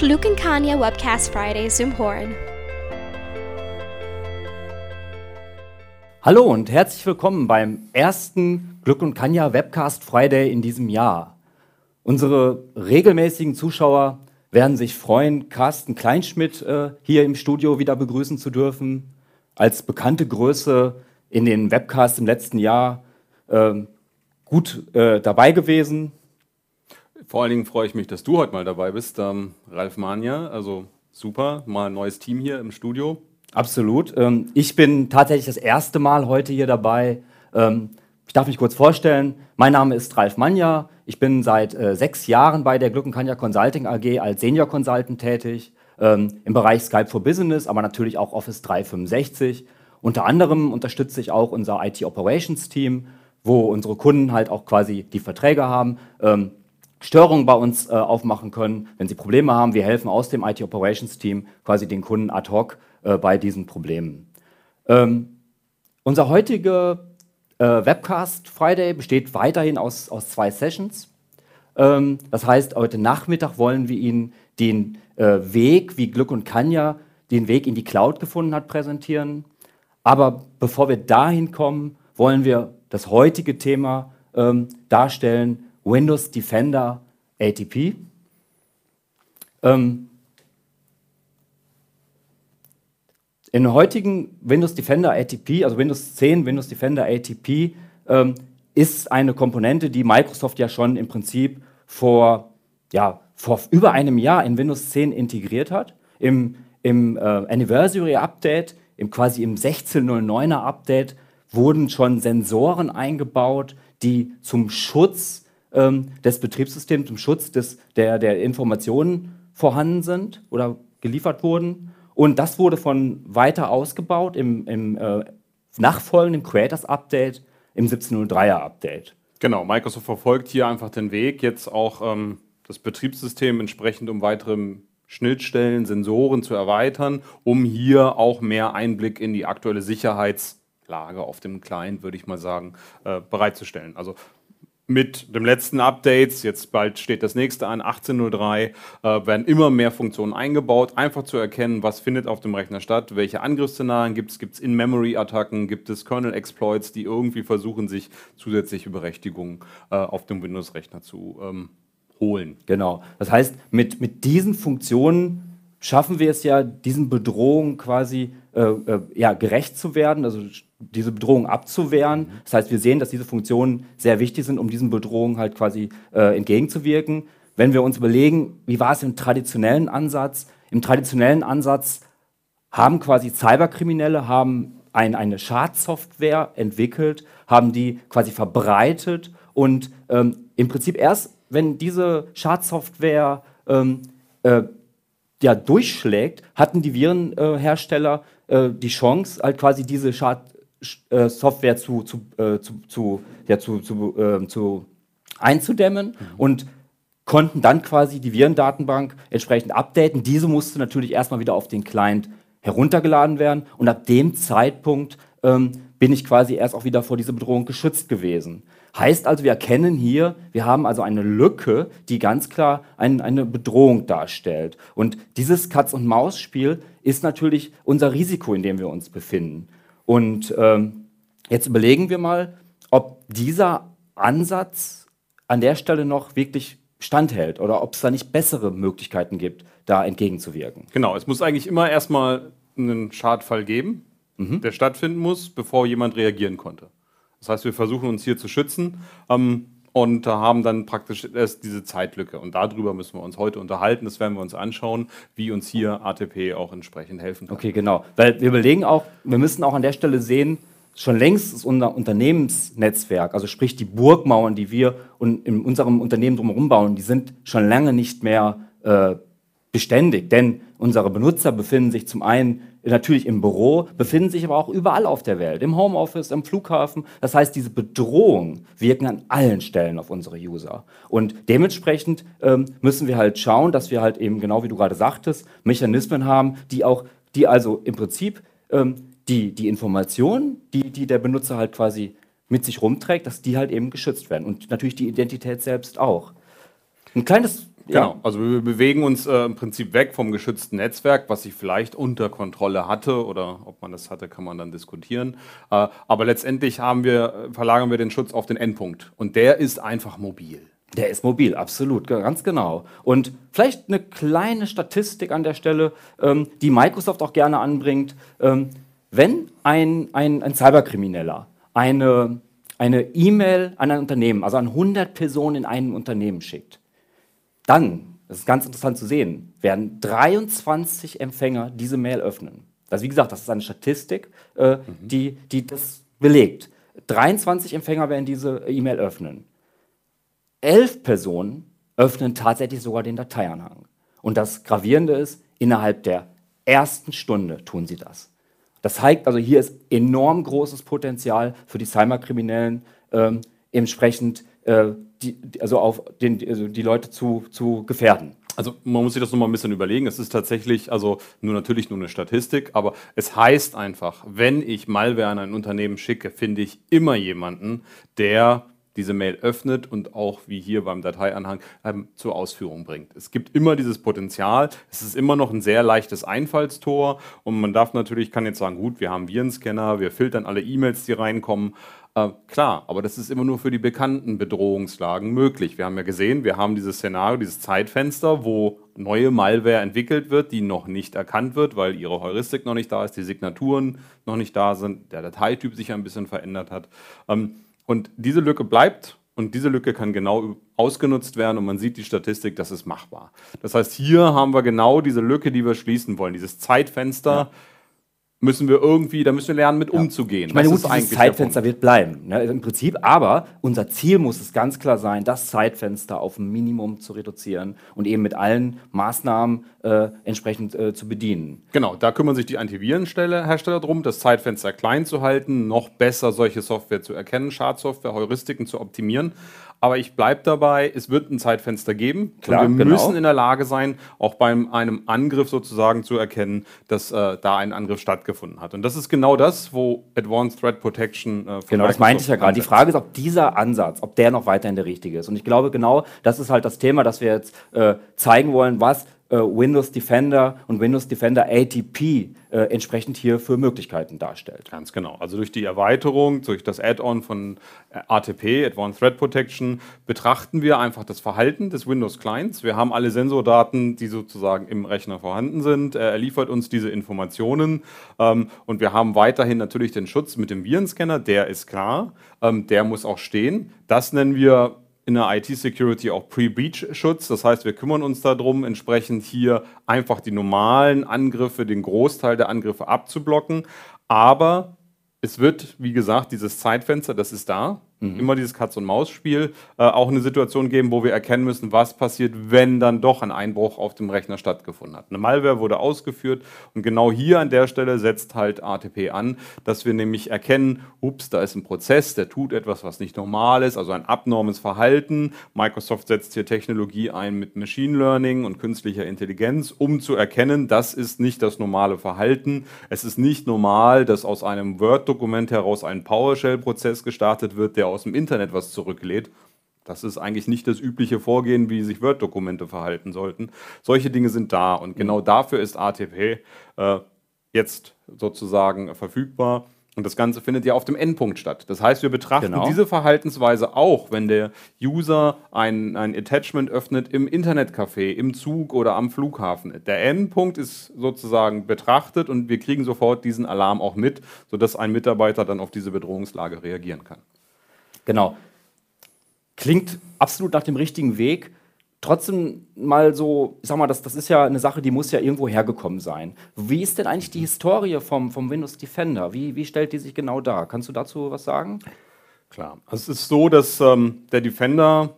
Glück and Kanya Webcast Fridays im Horn. Hallo und herzlich willkommen beim ersten Glück und Kanya Webcast Friday in diesem Jahr. Unsere regelmäßigen Zuschauer werden sich freuen, Carsten Kleinschmidt äh, hier im Studio wieder begrüßen zu dürfen. Als bekannte Größe in den Webcasts im letzten Jahr äh, gut äh, dabei gewesen. Vor allen Dingen freue ich mich, dass du heute mal dabei bist, ähm, Ralf Mania. Also super, mal ein neues Team hier im Studio. Absolut. Ähm, ich bin tatsächlich das erste Mal heute hier dabei. Ähm, ich darf mich kurz vorstellen. Mein Name ist Ralf Manja. Ich bin seit äh, sechs Jahren bei der Glückenkanja Consulting AG als Senior Consultant tätig. Ähm, Im Bereich Skype for Business, aber natürlich auch Office 365. Unter anderem unterstütze ich auch unser IT Operations Team, wo unsere Kunden halt auch quasi die Verträge haben. Ähm, Störungen bei uns äh, aufmachen können, wenn sie Probleme haben. Wir helfen aus dem IT Operations Team quasi den Kunden ad hoc äh, bei diesen Problemen. Ähm, unser heutiger äh, Webcast Friday besteht weiterhin aus, aus zwei Sessions. Ähm, das heißt, heute Nachmittag wollen wir Ihnen den äh, Weg, wie Glück und Kanya den Weg in die Cloud gefunden hat, präsentieren. Aber bevor wir dahin kommen, wollen wir das heutige Thema ähm, darstellen, Windows Defender ATP. Ähm, in heutigen Windows Defender ATP, also Windows 10 Windows Defender ATP, ähm, ist eine Komponente, die Microsoft ja schon im Prinzip vor, ja, vor über einem Jahr in Windows 10 integriert hat. Im, im äh, Anniversary Update, im, quasi im 1609er Update, wurden schon Sensoren eingebaut, die zum Schutz ähm, des Betriebssystems, zum Schutz des, der, der Informationen vorhanden sind oder geliefert wurden. Und das wurde von weiter ausgebaut im, im äh, nachfolgenden Creators Update, im 1703er Update. Genau, Microsoft verfolgt hier einfach den Weg, jetzt auch ähm, das Betriebssystem entsprechend um weitere Schnittstellen, Sensoren zu erweitern, um hier auch mehr Einblick in die aktuelle Sicherheitslage auf dem Client, würde ich mal sagen, äh, bereitzustellen. Also mit dem letzten Updates, jetzt bald steht das nächste an, 18.03, äh, werden immer mehr Funktionen eingebaut, einfach zu erkennen, was findet auf dem Rechner statt, welche Angriffsszenarien gibt es, gibt es In-Memory-Attacken, gibt es Kernel-Exploits, die irgendwie versuchen, sich zusätzliche Berechtigungen äh, auf dem Windows-Rechner zu ähm, holen. Genau. Das heißt, mit, mit diesen Funktionen schaffen wir es ja, diesen Bedrohungen quasi äh, äh, ja, gerecht zu werden, also diese Bedrohung abzuwehren. Das heißt, wir sehen, dass diese Funktionen sehr wichtig sind, um diesen Bedrohungen halt quasi äh, entgegenzuwirken. Wenn wir uns überlegen, wie war es im traditionellen Ansatz? Im traditionellen Ansatz haben quasi Cyberkriminelle haben ein, eine Schadsoftware entwickelt, haben die quasi verbreitet und ähm, im Prinzip erst, wenn diese Schadsoftware ähm, äh, ja, durchschlägt, hatten die Virenhersteller äh, die Chance, halt quasi diese Schadsoftware äh, zu, zu, äh, zu, zu, ja, zu, zu, ähm, zu einzudämmen mhm. und konnten dann quasi die Virendatenbank entsprechend updaten. Diese musste natürlich erstmal wieder auf den Client heruntergeladen werden und ab dem Zeitpunkt ähm, bin ich quasi erst auch wieder vor dieser Bedrohung geschützt gewesen. Heißt also, wir erkennen hier, wir haben also eine Lücke, die ganz klar ein, eine Bedrohung darstellt. Und dieses Katz-und-Maus-Spiel ist natürlich unser Risiko, in dem wir uns befinden. Und ähm, jetzt überlegen wir mal, ob dieser Ansatz an der Stelle noch wirklich standhält oder ob es da nicht bessere Möglichkeiten gibt, da entgegenzuwirken. Genau, es muss eigentlich immer erstmal einen Schadfall geben, mhm. der stattfinden muss, bevor jemand reagieren konnte. Das heißt, wir versuchen uns hier zu schützen ähm, und haben dann praktisch erst diese Zeitlücke. Und darüber müssen wir uns heute unterhalten. Das werden wir uns anschauen, wie uns hier ATP auch entsprechend helfen kann. Okay, genau. Weil wir überlegen auch, wir müssen auch an der Stelle sehen, schon längst ist unser Unternehmensnetzwerk, also sprich die Burgmauern, die wir in unserem Unternehmen drumherum bauen, die sind schon lange nicht mehr äh, beständig. Denn unsere Benutzer befinden sich zum einen natürlich im Büro, befinden sich aber auch überall auf der Welt, im Homeoffice, im Flughafen. Das heißt, diese Bedrohungen wirken an allen Stellen auf unsere User. Und dementsprechend ähm, müssen wir halt schauen, dass wir halt eben, genau wie du gerade sagtest, Mechanismen haben, die auch, die also im Prinzip ähm, die, die Informationen, die, die der Benutzer halt quasi mit sich rumträgt, dass die halt eben geschützt werden. Und natürlich die Identität selbst auch. Ein kleines Genau, also wir bewegen uns äh, im Prinzip weg vom geschützten Netzwerk, was ich vielleicht unter Kontrolle hatte oder ob man das hatte, kann man dann diskutieren. Äh, aber letztendlich haben wir, verlagern wir den Schutz auf den Endpunkt und der ist einfach mobil. Der ist mobil, absolut, ganz genau. Und vielleicht eine kleine Statistik an der Stelle, ähm, die Microsoft auch gerne anbringt. Ähm, wenn ein, ein, ein Cyberkrimineller eine eine E-Mail an ein Unternehmen, also an 100 Personen in einem Unternehmen schickt, dann, das ist ganz interessant zu sehen, werden 23 Empfänger diese Mail öffnen. Also wie gesagt, das ist eine Statistik, äh, mhm. die, die das belegt. 23 Empfänger werden diese E-Mail öffnen. Elf Personen öffnen tatsächlich sogar den Dateianhang. Und das Gravierende ist, innerhalb der ersten Stunde tun sie das. Das zeigt also, hier ist enorm großes Potenzial für die Cyberkriminellen, ähm, entsprechend äh, die, also auf den, also die Leute zu, zu gefährden. Also man muss sich das nochmal ein bisschen überlegen. Es ist tatsächlich, also nur natürlich nur eine Statistik, aber es heißt einfach, wenn ich Malware an ein Unternehmen schicke, finde ich immer jemanden, der diese Mail öffnet und auch wie hier beim Dateianhang ähm, zur Ausführung bringt. Es gibt immer dieses Potenzial. Es ist immer noch ein sehr leichtes Einfallstor und man darf natürlich, kann jetzt sagen, gut, wir haben Virenscanner, wir filtern alle E-Mails, die reinkommen. Äh, klar, aber das ist immer nur für die bekannten Bedrohungslagen möglich. Wir haben ja gesehen, wir haben dieses Szenario, dieses Zeitfenster, wo neue Malware entwickelt wird, die noch nicht erkannt wird, weil ihre Heuristik noch nicht da ist, die Signaturen noch nicht da sind, der Dateityp sich ein bisschen verändert hat. Ähm, und diese Lücke bleibt und diese Lücke kann genau ausgenutzt werden und man sieht die Statistik, das ist machbar. Das heißt, hier haben wir genau diese Lücke, die wir schließen wollen, dieses Zeitfenster. Ja müssen wir irgendwie, da müssen wir lernen, mit ja. umzugehen. Ich meine, gut, dieses Zeitfenster wird bleiben, ne, im Prinzip. Aber unser Ziel muss es ganz klar sein, das Zeitfenster auf ein Minimum zu reduzieren und eben mit allen Maßnahmen äh, entsprechend äh, zu bedienen. Genau, da kümmern sich die Antivirenhersteller drum, das Zeitfenster klein zu halten, noch besser solche Software zu erkennen, Schadsoftware, Heuristiken zu optimieren. Aber ich bleibe dabei, es wird ein Zeitfenster geben. Klar, und wir genau. müssen in der Lage sein, auch bei einem Angriff sozusagen zu erkennen, dass äh, da ein Angriff stattgefunden hat. Und das ist genau das, wo Advanced Threat Protection äh, Genau, das meinte ich ja gerade. Die Frage ist, ob dieser Ansatz, ob der noch weiterhin der richtige ist. Und ich glaube, genau das ist halt das Thema, dass wir jetzt äh, zeigen wollen, was Windows Defender und Windows Defender ATP äh, entsprechend hier für Möglichkeiten darstellt. Ganz genau. Also durch die Erweiterung, durch das Add-on von äh, ATP, Advanced Threat Protection, betrachten wir einfach das Verhalten des Windows Clients. Wir haben alle Sensordaten, die sozusagen im Rechner vorhanden sind. Er liefert uns diese Informationen ähm, und wir haben weiterhin natürlich den Schutz mit dem Virenscanner, der ist klar, ähm, der muss auch stehen. Das nennen wir in der IT-Security auch Pre-Breach-Schutz. Das heißt, wir kümmern uns darum, entsprechend hier einfach die normalen Angriffe, den Großteil der Angriffe abzublocken. Aber es wird, wie gesagt, dieses Zeitfenster, das ist da. Mhm. Immer dieses Katz-und-Maus-Spiel. Äh, auch eine Situation geben, wo wir erkennen müssen, was passiert, wenn dann doch ein Einbruch auf dem Rechner stattgefunden hat. Eine Malware wurde ausgeführt und genau hier an der Stelle setzt halt ATP an, dass wir nämlich erkennen, ups, da ist ein Prozess, der tut etwas, was nicht normal ist, also ein abnormes Verhalten. Microsoft setzt hier Technologie ein mit Machine Learning und künstlicher Intelligenz, um zu erkennen, das ist nicht das normale Verhalten. Es ist nicht normal, dass aus einem Word-Dokument heraus ein PowerShell-Prozess gestartet wird, der aus dem Internet was zurücklädt. Das ist eigentlich nicht das übliche Vorgehen, wie sich Word-Dokumente verhalten sollten. Solche Dinge sind da und genau mhm. dafür ist ATP äh, jetzt sozusagen verfügbar. Und das Ganze findet ja auf dem Endpunkt statt. Das heißt, wir betrachten genau. diese Verhaltensweise auch, wenn der User ein, ein Attachment öffnet im Internetcafé, im Zug oder am Flughafen. Der Endpunkt ist sozusagen betrachtet und wir kriegen sofort diesen Alarm auch mit, sodass ein Mitarbeiter dann auf diese Bedrohungslage reagieren kann. Genau. Klingt absolut nach dem richtigen Weg. Trotzdem mal so, ich sag mal, das, das ist ja eine Sache, die muss ja irgendwo hergekommen sein. Wie ist denn eigentlich die Historie vom, vom Windows Defender? Wie, wie stellt die sich genau dar? Kannst du dazu was sagen? Klar. Also es ist so, dass ähm, der Defender,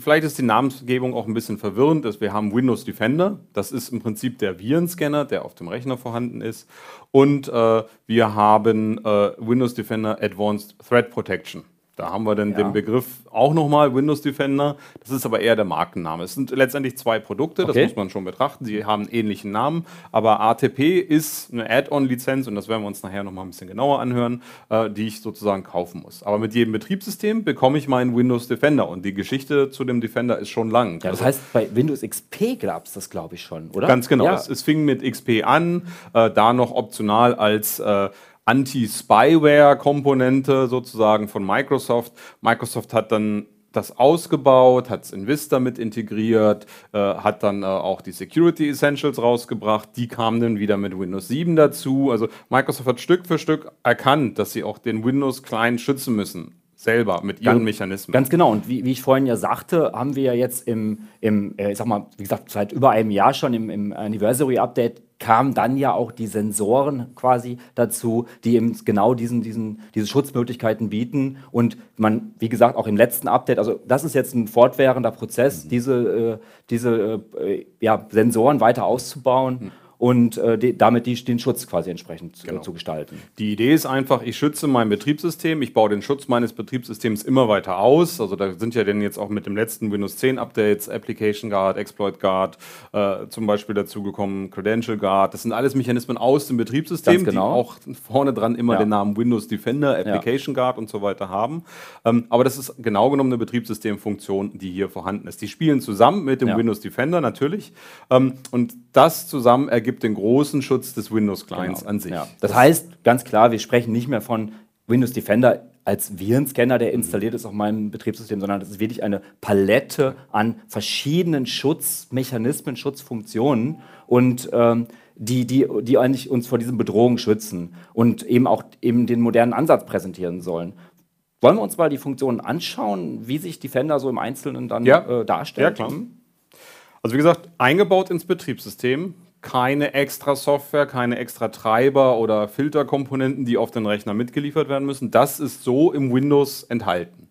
vielleicht ist die Namensgebung auch ein bisschen verwirrend, dass wir haben Windows Defender. Das ist im Prinzip der Virenscanner, der auf dem Rechner vorhanden ist. Und äh, wir haben äh, Windows Defender Advanced Threat Protection. Da haben wir dann ja. den Begriff auch nochmal, Windows Defender. Das ist aber eher der Markenname. Es sind letztendlich zwei Produkte, das muss man schon betrachten. Sie haben ähnlichen Namen, aber ATP ist eine Add-on-Lizenz und das werden wir uns nachher nochmal ein bisschen genauer anhören, äh, die ich sozusagen kaufen muss. Aber mit jedem Betriebssystem bekomme ich meinen Windows Defender und die Geschichte zu dem Defender ist schon lang. Ja, das also, heißt, bei Windows XP gab es das, glaube ich, schon, oder? Ganz genau. Ja. Es, es, fing mit XP an, äh, da noch optional als äh, Anti-Spyware-Komponente sozusagen von Microsoft. Microsoft hat dann das ausgebaut, hat es in Vista mit integriert, äh, hat dann äh, auch die Security Essentials rausgebracht. Die kamen dann wieder mit Windows 7 dazu. Also Microsoft hat Stück für Stück erkannt, dass sie auch den Windows-Client schützen müssen selber mit ihren ganz, Mechanismen. Ganz genau. Und wie, wie, ich vorhin ja sagte, haben wir ja jetzt im, im äh, ich sag mal, wie gesagt, seit über einem Jahr schon im, im Anniversary Update kamen dann ja auch die Sensoren quasi dazu, die eben genau diesen, diesen, diese Schutzmöglichkeiten bieten. Und man, wie gesagt, auch im letzten Update, also das ist jetzt ein fortwährender Prozess, mhm. diese, äh, diese äh, ja, Sensoren weiter auszubauen. Mhm und äh, die, damit die, den Schutz quasi entsprechend genau. zu gestalten. Die Idee ist einfach, ich schütze mein Betriebssystem, ich baue den Schutz meines Betriebssystems immer weiter aus. Also da sind ja dann jetzt auch mit dem letzten Windows 10 Updates Application Guard, Exploit Guard äh, zum Beispiel dazugekommen, Credential Guard. Das sind alles Mechanismen aus dem Betriebssystem, genau. die auch vorne dran immer ja. den Namen Windows Defender, Application ja. Guard und so weiter haben. Ähm, aber das ist genau genommen eine Betriebssystemfunktion, die hier vorhanden ist. Die spielen zusammen mit dem ja. Windows Defender natürlich. Ähm, und das zusammen ergibt gibt den großen Schutz des Windows-Clients genau. an sich. Ja. Das heißt, ganz klar, wir sprechen nicht mehr von Windows Defender als Virenscanner, der installiert ist auf meinem Betriebssystem, sondern das ist wirklich eine Palette an verschiedenen Schutzmechanismen, Schutzfunktionen und ähm, die, die, die eigentlich uns vor diesen Bedrohungen schützen und eben auch eben den modernen Ansatz präsentieren sollen. Wollen wir uns mal die Funktionen anschauen, wie sich Defender so im Einzelnen dann ja. äh, darstellt? Ja, klar. Also wie gesagt, eingebaut ins Betriebssystem keine extra Software, keine extra Treiber oder Filterkomponenten, die auf den Rechner mitgeliefert werden müssen. Das ist so im Windows enthalten.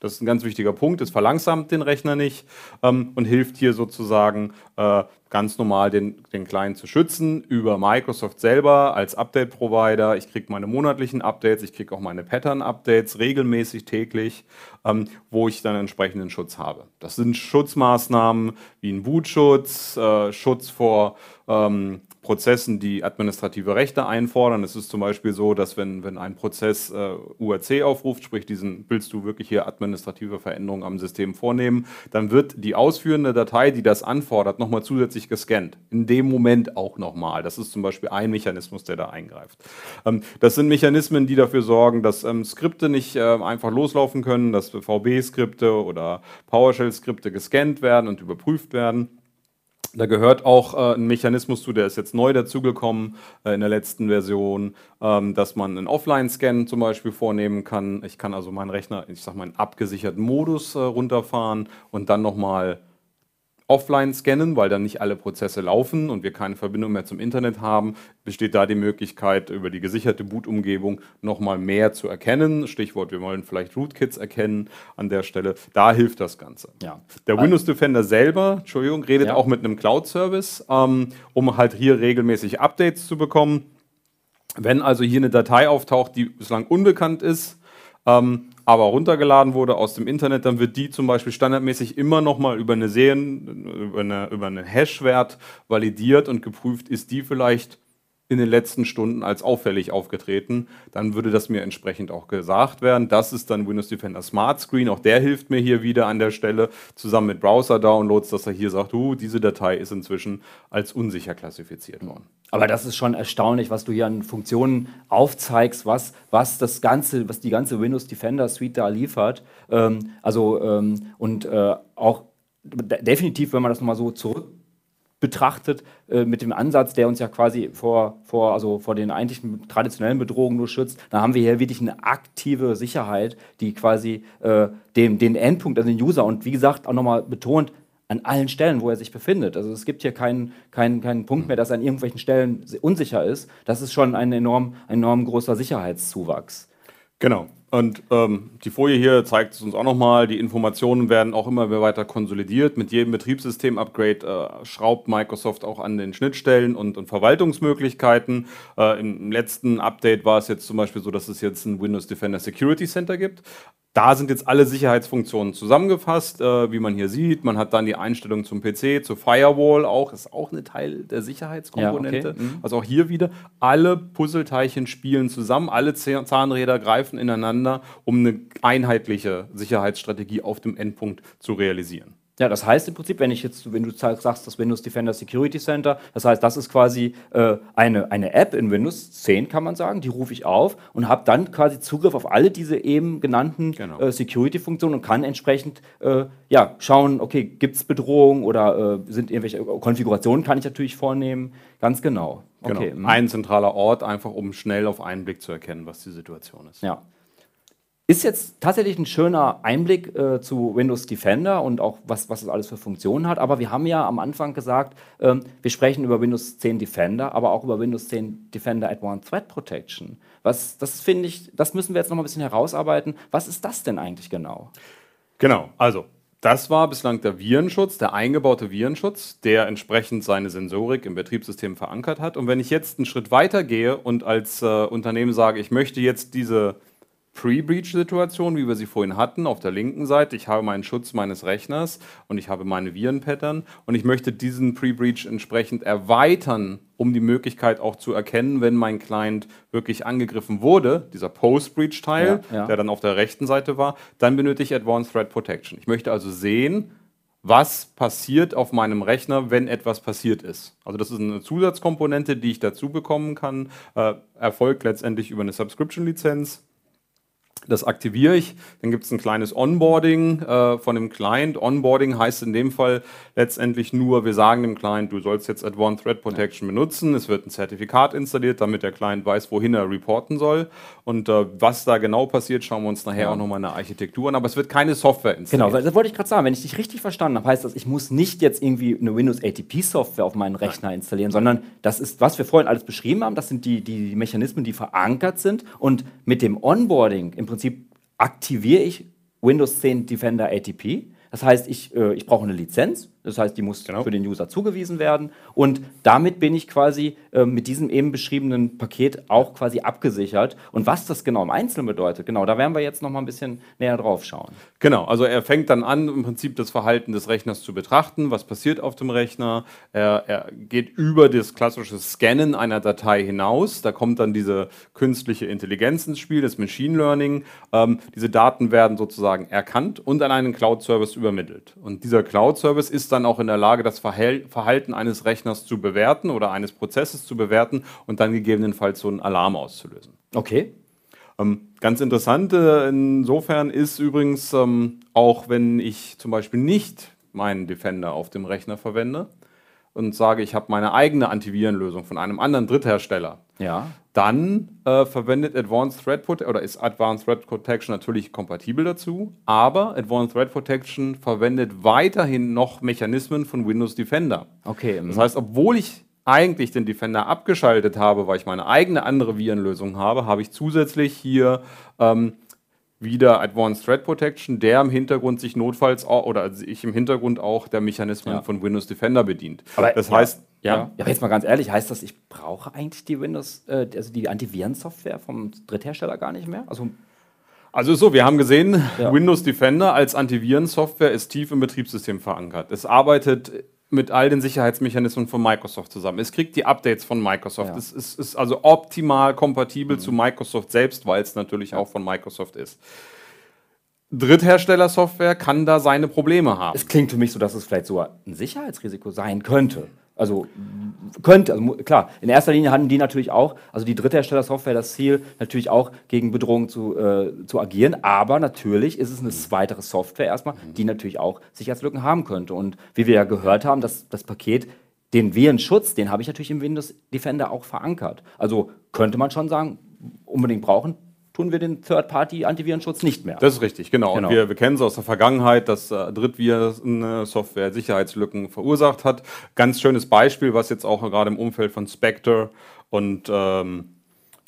Das ist ein ganz wichtiger Punkt. Es verlangsamt den Rechner nicht ähm, und hilft hier sozusagen äh, ganz normal den, den Client zu schützen über Microsoft selber als Update-Provider. Ich kriege meine monatlichen Updates, ich kriege auch meine Pattern-Updates regelmäßig täglich, ähm, wo ich dann entsprechenden Schutz habe. Das sind Schutzmaßnahmen wie ein Bootschutz, äh, Schutz vor ähm, Prozessen, die administrative Rechte einfordern. Es ist zum Beispiel so, dass wenn, wenn ein Prozess äh, URC aufruft, sprich diesen willst du wirklich hier administrative Veränderungen am System vornehmen, dann wird die ausführende Datei, die das anfordert, nochmal zusätzlich gescannt. In dem Moment auch nochmal. Das ist zum Beispiel ein Mechanismus, der da eingreift. Ähm, das sind Mechanismen, die dafür sorgen, dass ähm, Skripte nicht äh, einfach loslaufen können, dass VB-Skripte oder PowerShell-Skripte gescannt werden und überprüft werden. Da gehört auch äh, ein Mechanismus zu, der ist jetzt neu dazugekommen äh, in der letzten Version, ähm, dass man einen Offline-Scan zum Beispiel vornehmen kann. Ich kann also meinen Rechner, ich sag mal, in abgesicherten Modus äh, runterfahren und dann nochmal offline scannen, weil dann nicht alle Prozesse laufen und wir keine Verbindung mehr zum Internet haben, besteht da die Möglichkeit, über die gesicherte Boot-Umgebung nochmal mehr zu erkennen. Stichwort, wir wollen vielleicht Rootkits erkennen an der Stelle. Da hilft das Ganze. Ja. Der Windows Defender selber, Entschuldigung, redet ja. auch mit einem Cloud-Service, ähm, um halt hier regelmäßig Updates zu bekommen. Wenn also hier eine Datei auftaucht, die bislang unbekannt ist, ähm, aber runtergeladen wurde aus dem Internet, dann wird die zum Beispiel standardmäßig immer nochmal über eine Serien, über, eine, über einen Hash-Wert validiert und geprüft, ist die vielleicht in den letzten Stunden als auffällig aufgetreten, dann würde das mir entsprechend auch gesagt werden. Das ist dann Windows Defender Smart Screen. Auch der hilft mir hier wieder an der Stelle zusammen mit Browser-Downloads, dass er hier sagt, uh, diese Datei ist inzwischen als unsicher klassifiziert worden. Aber das ist schon erstaunlich, was du hier an Funktionen aufzeigst, was, was das ganze, was die ganze Windows Defender Suite da liefert. Ähm, also ähm, und äh, auch definitiv, wenn man das nochmal so zurück betrachtet, äh, mit dem Ansatz, der uns ja quasi vor, vor, also vor den eigentlichen traditionellen Bedrohungen nur schützt, dann haben wir hier wirklich eine aktive Sicherheit, die quasi äh, dem, den Endpunkt, also den User und wie gesagt auch nochmal betont, an allen Stellen, wo er sich befindet. Also es gibt hier keinen, keinen, keinen Punkt mehr, dass er an irgendwelchen Stellen unsicher ist. Das ist schon ein enorm, enorm großer Sicherheitszuwachs. Genau. Und ähm, die Folie hier zeigt es uns auch nochmal. Die Informationen werden auch immer weiter konsolidiert. Mit jedem Betriebssystem-Upgrade äh, schraubt Microsoft auch an den Schnittstellen und, und Verwaltungsmöglichkeiten. Äh, Im letzten Update war es jetzt zum Beispiel so, dass es jetzt ein Windows Defender Security Center gibt. Da sind jetzt alle Sicherheitsfunktionen zusammengefasst, äh, wie man hier sieht. Man hat dann die Einstellung zum PC, zur Firewall auch, ist auch ein Teil der Sicherheitskomponente. Ja, okay. mhm. Also auch hier wieder, alle Puzzleteilchen spielen zusammen, alle Zahnräder greifen ineinander, um eine einheitliche Sicherheitsstrategie auf dem Endpunkt zu realisieren. Ja, das heißt im Prinzip, wenn ich jetzt, wenn du sagst, das Windows Defender Security Center, das heißt, das ist quasi äh, eine, eine App in Windows 10, kann man sagen, die rufe ich auf und habe dann quasi Zugriff auf alle diese eben genannten Genau. äh, Security-Funktionen und kann entsprechend äh, ja, schauen, okay, gibt es Bedrohungen oder äh, sind irgendwelche Konfigurationen, kann ich natürlich vornehmen. Ganz genau. Okay. Genau. Ein zentraler Ort, einfach um schnell auf einen Blick zu erkennen, was die Situation ist. Ja. Ist jetzt tatsächlich ein schöner Einblick äh, zu Windows Defender und auch was, was es alles für Funktionen hat. Aber wir haben ja am Anfang gesagt, ähm, wir sprechen über Windows 10 Defender, aber auch über Windows 10 Defender Advanced Threat Protection. Was, das finde ich, das müssen wir jetzt noch mal ein bisschen herausarbeiten. Was ist das denn eigentlich genau? Genau, also das war bislang der Virenschutz, der eingebaute Virenschutz, der entsprechend seine Sensorik im Betriebssystem verankert hat. Und wenn ich jetzt einen Schritt weiter gehe und als äh, Unternehmen sage, ich möchte jetzt diese Pre-Breach-Situation, wie wir sie vorhin hatten, auf der linken Seite, ich habe meinen Schutz meines Rechners und ich habe meine Virenpattern und ich möchte diesen Pre-Breach entsprechend erweitern, um die Möglichkeit auch zu erkennen, wenn mein Client wirklich angegriffen wurde, dieser Post-Breach-Teil, Ja, ja. der dann auf der rechten Seite war, dann benötige ich Advanced Threat Protection. Ich möchte also sehen, was passiert auf meinem Rechner, wenn etwas passiert ist. Also das ist eine Zusatzkomponente, die ich dazu bekommen kann, äh, erfolgt letztendlich über eine Subscription-Lizenz. Das aktiviere ich, dann gibt es ein kleines Onboarding äh, von dem Client. Onboarding heißt in dem Fall letztendlich nur, wir sagen dem Client, du sollst jetzt Advanced Threat Protection benutzen. Es wird ein Zertifikat installiert, damit der Client weiß, wohin er reporten soll. Und äh, was da genau passiert, schauen wir uns nachher auch nochmal in der Architektur an. Aber es wird keine Software installiert. Genau, weil das wollte ich gerade sagen. Wenn ich dich richtig verstanden habe, heißt das, ich muss nicht jetzt irgendwie eine Windows ATP-Software auf meinen Rechner installieren, sondern das ist, was wir vorhin alles beschrieben haben, das sind die, die Mechanismen, die verankert sind. Und mit dem Onboarding im Prinzip aktiviere ich Windows 10 Defender ATP. Das heißt, ich, äh, ich brauche eine Lizenz, das heißt, die muss Genau. für den User zugewiesen werden. Und damit bin ich quasi äh, mit diesem eben beschriebenen Paket auch quasi abgesichert. Und was das genau im Einzelnen bedeutet, genau, da werden wir jetzt noch mal ein bisschen näher drauf schauen. Genau, also er fängt dann an, im Prinzip das Verhalten des Rechners zu betrachten, was passiert auf dem Rechner. Er, er geht über das klassische Scannen einer Datei hinaus. Da kommt dann diese künstliche Intelligenz ins Spiel, das Machine Learning. Ähm, diese Daten werden sozusagen erkannt und an einen Cloud-Service übermittelt. Und dieser Cloud-Service ist dann auch in der Lage, das Verhalten eines Rechners zu bewerten oder eines Prozesses zu bewerten und dann gegebenenfalls so einen Alarm auszulösen. Okay. Ähm, ganz interessant äh, insofern ist übrigens ähm, auch, wenn ich zum Beispiel nicht meinen Defender auf dem Rechner verwende und sage, ich habe meine eigene Antivirenlösung von einem anderen Dritthersteller, Ja. dann äh, verwendet Advanced Threat Protection oder ist Advanced Threat Protection natürlich kompatibel dazu, aber Advanced Threat Protection verwendet weiterhin noch Mechanismen von Windows Defender. Okay. Das heißt, obwohl ich eigentlich den Defender abgeschaltet habe, weil ich meine eigene andere Virenlösung habe, habe ich zusätzlich hier ähm, wieder Advanced Threat Protection, der im Hintergrund sich notfalls auch, oder sich im Hintergrund auch der Mechanismen Ja. von Windows Defender bedient. Aber das ja, heißt, ja. ja. aber jetzt mal ganz ehrlich, heißt das, ich brauche eigentlich die Windows, äh, also die Antivirensoftware vom Dritthersteller gar nicht mehr? Also Also so, wir haben gesehen. Windows Defender als Antivirensoftware ist tief im Betriebssystem verankert. Es arbeitet mit all den Sicherheitsmechanismen von Microsoft zusammen. Es kriegt die Updates von Microsoft. Ja. Mhm. Es ist, ist also optimal kompatibel zu Microsoft selbst, weil es natürlich auch von Microsoft ist. Dritthersteller-Software kann da seine Probleme haben. es klingt für mich so, dass es vielleicht sogar ein Sicherheitsrisiko sein könnte. Also könnte, also klar, in erster Linie hatten die natürlich auch, also die Dritthersteller-Software das Ziel, natürlich auch gegen Bedrohungen zu, äh, zu agieren, aber natürlich ist es eine weitere Software erstmal, die natürlich auch Sicherheitslücken haben könnte. Und wie wir ja gehört haben, das, das Paket, den Virenschutz, den habe ich natürlich im Windows Defender auch verankert. Also könnte man schon sagen, unbedingt brauchen, tun wir den Third-Party-Antivirenschutz nicht mehr. Das ist richtig, genau. Genau. Und wir, wir kennen es aus der Vergangenheit, dass äh, Drittviren-Software Sicherheitslücken verursacht hat. Ganz schönes Beispiel, was jetzt auch gerade im Umfeld von Spectre und ähm,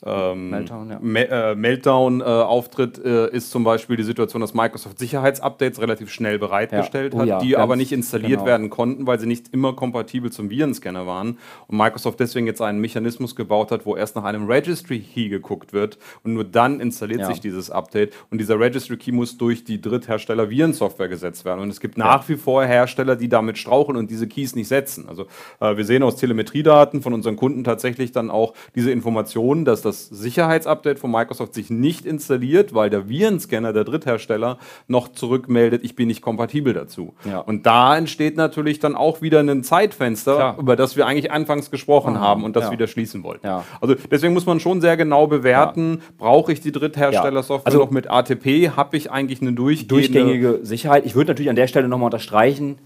ähm, Meltdown, ja. Me äh, Meltdown äh, auftritt, äh, ist zum Beispiel die Situation, dass Microsoft Sicherheitsupdates relativ schnell bereitgestellt ja. oh, hat, ja, die aber nicht installiert genau. werden konnten, weil sie nicht immer kompatibel zum Virenscanner waren. Und Microsoft deswegen jetzt einen Mechanismus gebaut hat, wo erst nach einem Registry Key geguckt wird und nur dann installiert sich dieses Update. Und dieser Registry Key muss durch die Dritthersteller Virensoftware gesetzt werden. Und es gibt nach wie vor Hersteller, die damit strauchen und diese Keys nicht setzen. Also äh, wir sehen aus Telemetriedaten von unseren Kunden tatsächlich dann auch diese Informationen, dass das das Sicherheitsupdate von Microsoft sich nicht installiert, weil der Virenscanner der Dritthersteller noch zurückmeldet, ich bin nicht kompatibel dazu. Ja. Und da entsteht natürlich dann auch wieder ein Zeitfenster, Klar. über das wir eigentlich anfangs gesprochen mhm. haben und das ja. wieder schließen wollten. Ja. Also deswegen muss man schon sehr genau bewerten, brauche ich die Drittherstellersoftware also, noch mit ATP, habe ich eigentlich eine durchgängige Sicherheit. Ich würde natürlich an der Stelle nochmal unterstreichen,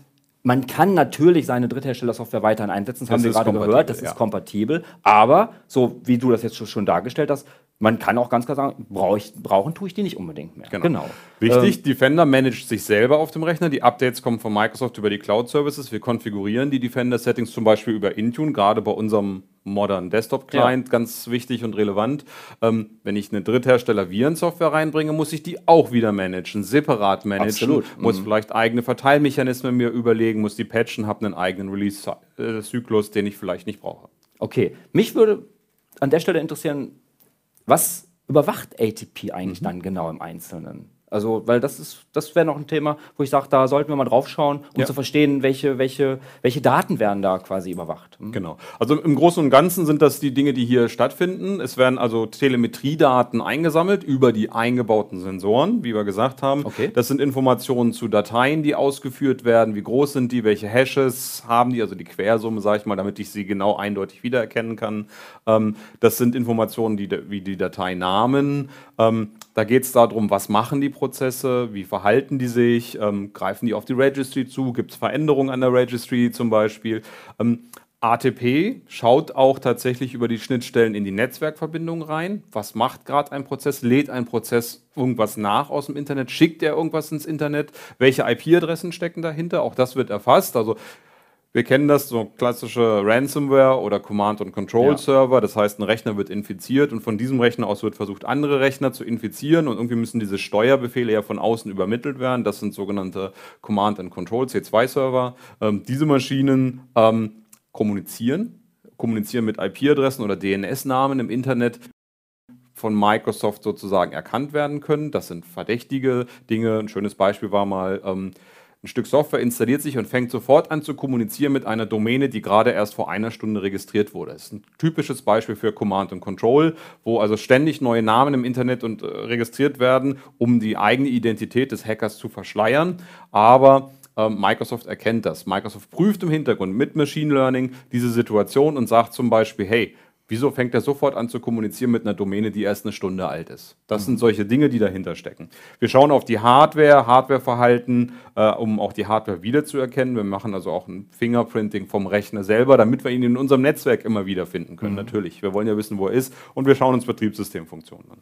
man kann natürlich seine Dritthersteller-Software weiterhin einsetzen, das, das haben wir gerade gehört, das ja. ist kompatibel, aber so wie du das jetzt schon dargestellt hast, man kann auch ganz klar sagen, brauch ich, brauchen tue ich die nicht unbedingt mehr. Genau. genau. Wichtig, ähm, Defender managt sich selber auf dem Rechner. Die Updates kommen von Microsoft über die Cloud Services. Wir konfigurieren die Defender-Settings zum Beispiel über Intune, gerade bei unserem Modern Desktop Client, ja. ganz wichtig und relevant. Ähm, wenn ich eine Dritthersteller Virensoftware reinbringe, muss ich die auch wieder managen, separat managen. Absolut. Muss mhm. vielleicht eigene Verteilmechanismen mir überlegen, muss die patchen, habe einen eigenen Release-Zyklus, den ich vielleicht nicht brauche. Okay, mich würde an der Stelle interessieren, was überwacht ATP eigentlich mhm. dann genau im Einzelnen? Also, weil das ist, das wäre noch ein Thema, wo ich sage, da sollten wir mal drauf schauen, um ja. zu verstehen, welche, welche, welche Daten werden da quasi überwacht. Mhm. Genau. Also im Großen und Ganzen sind das die Dinge, die hier stattfinden. Es werden also Telemetriedaten eingesammelt über die eingebauten Sensoren, wie wir gesagt haben. Okay. Das sind Informationen zu Dateien, die ausgeführt werden. Wie groß sind die? Welche Hashes haben die? Also die Quersumme, sage ich mal, damit ich sie genau eindeutig wiedererkennen kann. Ähm, das sind Informationen, die, wie die Dateinamen. Ähm, da geht es darum, was machen die Prozesse, wie verhalten die sich, ähm, greifen die auf die Registry zu, gibt es Veränderungen an der Registry zum Beispiel. Ähm, ATP schaut auch tatsächlich über die Schnittstellen in die Netzwerkverbindung rein. Was macht gerade ein Prozess? Lädt ein Prozess irgendwas nach aus dem Internet? Schickt er irgendwas ins Internet? Welche IP-Adressen stecken dahinter? Auch das wird erfasst. Also wir kennen das, so klassische Ransomware oder Command- und Control-Server. Ja. Das heißt, ein Rechner wird infiziert und von diesem Rechner aus wird versucht, andere Rechner zu infizieren und irgendwie müssen diese Steuerbefehle ja von außen übermittelt werden. Das sind sogenannte Command- and Control, C2-Server. Ähm, diese Maschinen ähm, kommunizieren, kommunizieren mit IP-Adressen oder DNS-Namen im Internet von Microsoft sozusagen erkannt werden können. Das sind verdächtige Dinge. Ein schönes Beispiel war mal, ähm, ein Stück Software installiert sich und fängt sofort an zu kommunizieren mit einer Domäne, die gerade erst vor einer Stunde registriert wurde. Das ist ein typisches Beispiel für Command and Control, wo also ständig neue Namen im Internet und, äh, registriert werden, um die eigene Identität des Hackers zu verschleiern. Aber ähm, Microsoft erkennt das. Microsoft prüft im Hintergrund mit Machine Learning diese Situation und sagt zum Beispiel, hey, Wieso fängt er sofort an zu kommunizieren mit einer Domäne, die erst eine Stunde alt ist? Das mhm. sind solche Dinge, die dahinter stecken. Wir schauen auf die Hardware, Hardwareverhalten, äh, um auch die Hardware wiederzuerkennen. Wir machen also auch ein Fingerprinting vom Rechner selber, damit wir ihn in unserem Netzwerk immer wiederfinden können. Mhm. Natürlich. Wir wollen ja wissen, wo er ist und wir schauen uns Betriebssystemfunktionen an.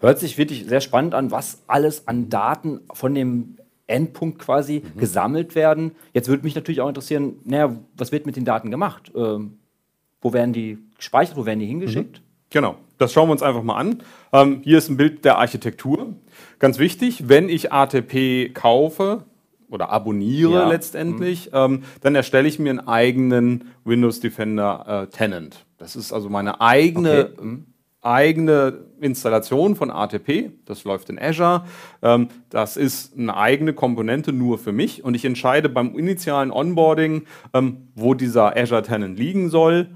Hört sich wirklich sehr spannend an, was alles an Daten von dem Endpunkt quasi mhm. gesammelt werden. Jetzt würde mich natürlich auch interessieren, naja, was wird mit den Daten gemacht? Ähm, wo werden die gespeichert, wo werden die hingeschickt? Mhm. Genau, das schauen wir uns einfach mal an. Ähm, hier ist ein Bild der Architektur. Ganz wichtig, wenn ich ATP kaufe oder abonniere ja. letztendlich, mhm. ähm, dann erstelle ich mir einen eigenen Windows Defender äh, Tenant. Das ist also meine eigene okay. Mhm eigene Installation von ATP, das läuft in Azure. Ähm, das ist eine eigene Komponente nur für mich und ich entscheide beim initialen Onboarding, ähm, wo dieser Azure Tenant liegen soll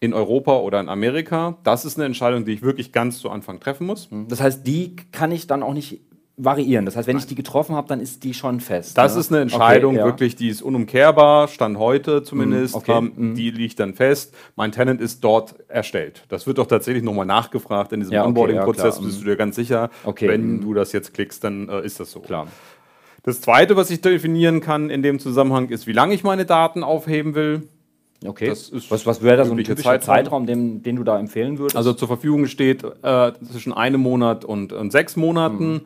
in Europa oder in Amerika. Das ist eine Entscheidung, die ich wirklich ganz zu Anfang treffen muss. Das heißt, die kann ich dann auch nicht variieren. Das heißt, wenn ich die getroffen habe, dann ist die schon fest. Das ne? ist eine Entscheidung, okay, ja. wirklich, die ist unumkehrbar, Stand heute zumindest. Mm, okay. ähm, mm. Die liegt dann fest. Mein Tenant ist dort erstellt. Das wird doch tatsächlich nochmal nachgefragt in diesem ja, okay, Onboarding-Prozess. Ja, bist du dir ganz sicher, wenn mm. du das jetzt klickst, dann äh, ist das so. Klar. Das zweite, was ich definieren kann in dem Zusammenhang, ist, wie lange ich meine Daten aufheben will. Okay. was, was wäre da so ein typischer Zeitraum, Zeitraum den, den, du da empfehlen würdest? Also zur Verfügung steht äh, zwischen einem Monat und, und sechs Monaten. Mhm.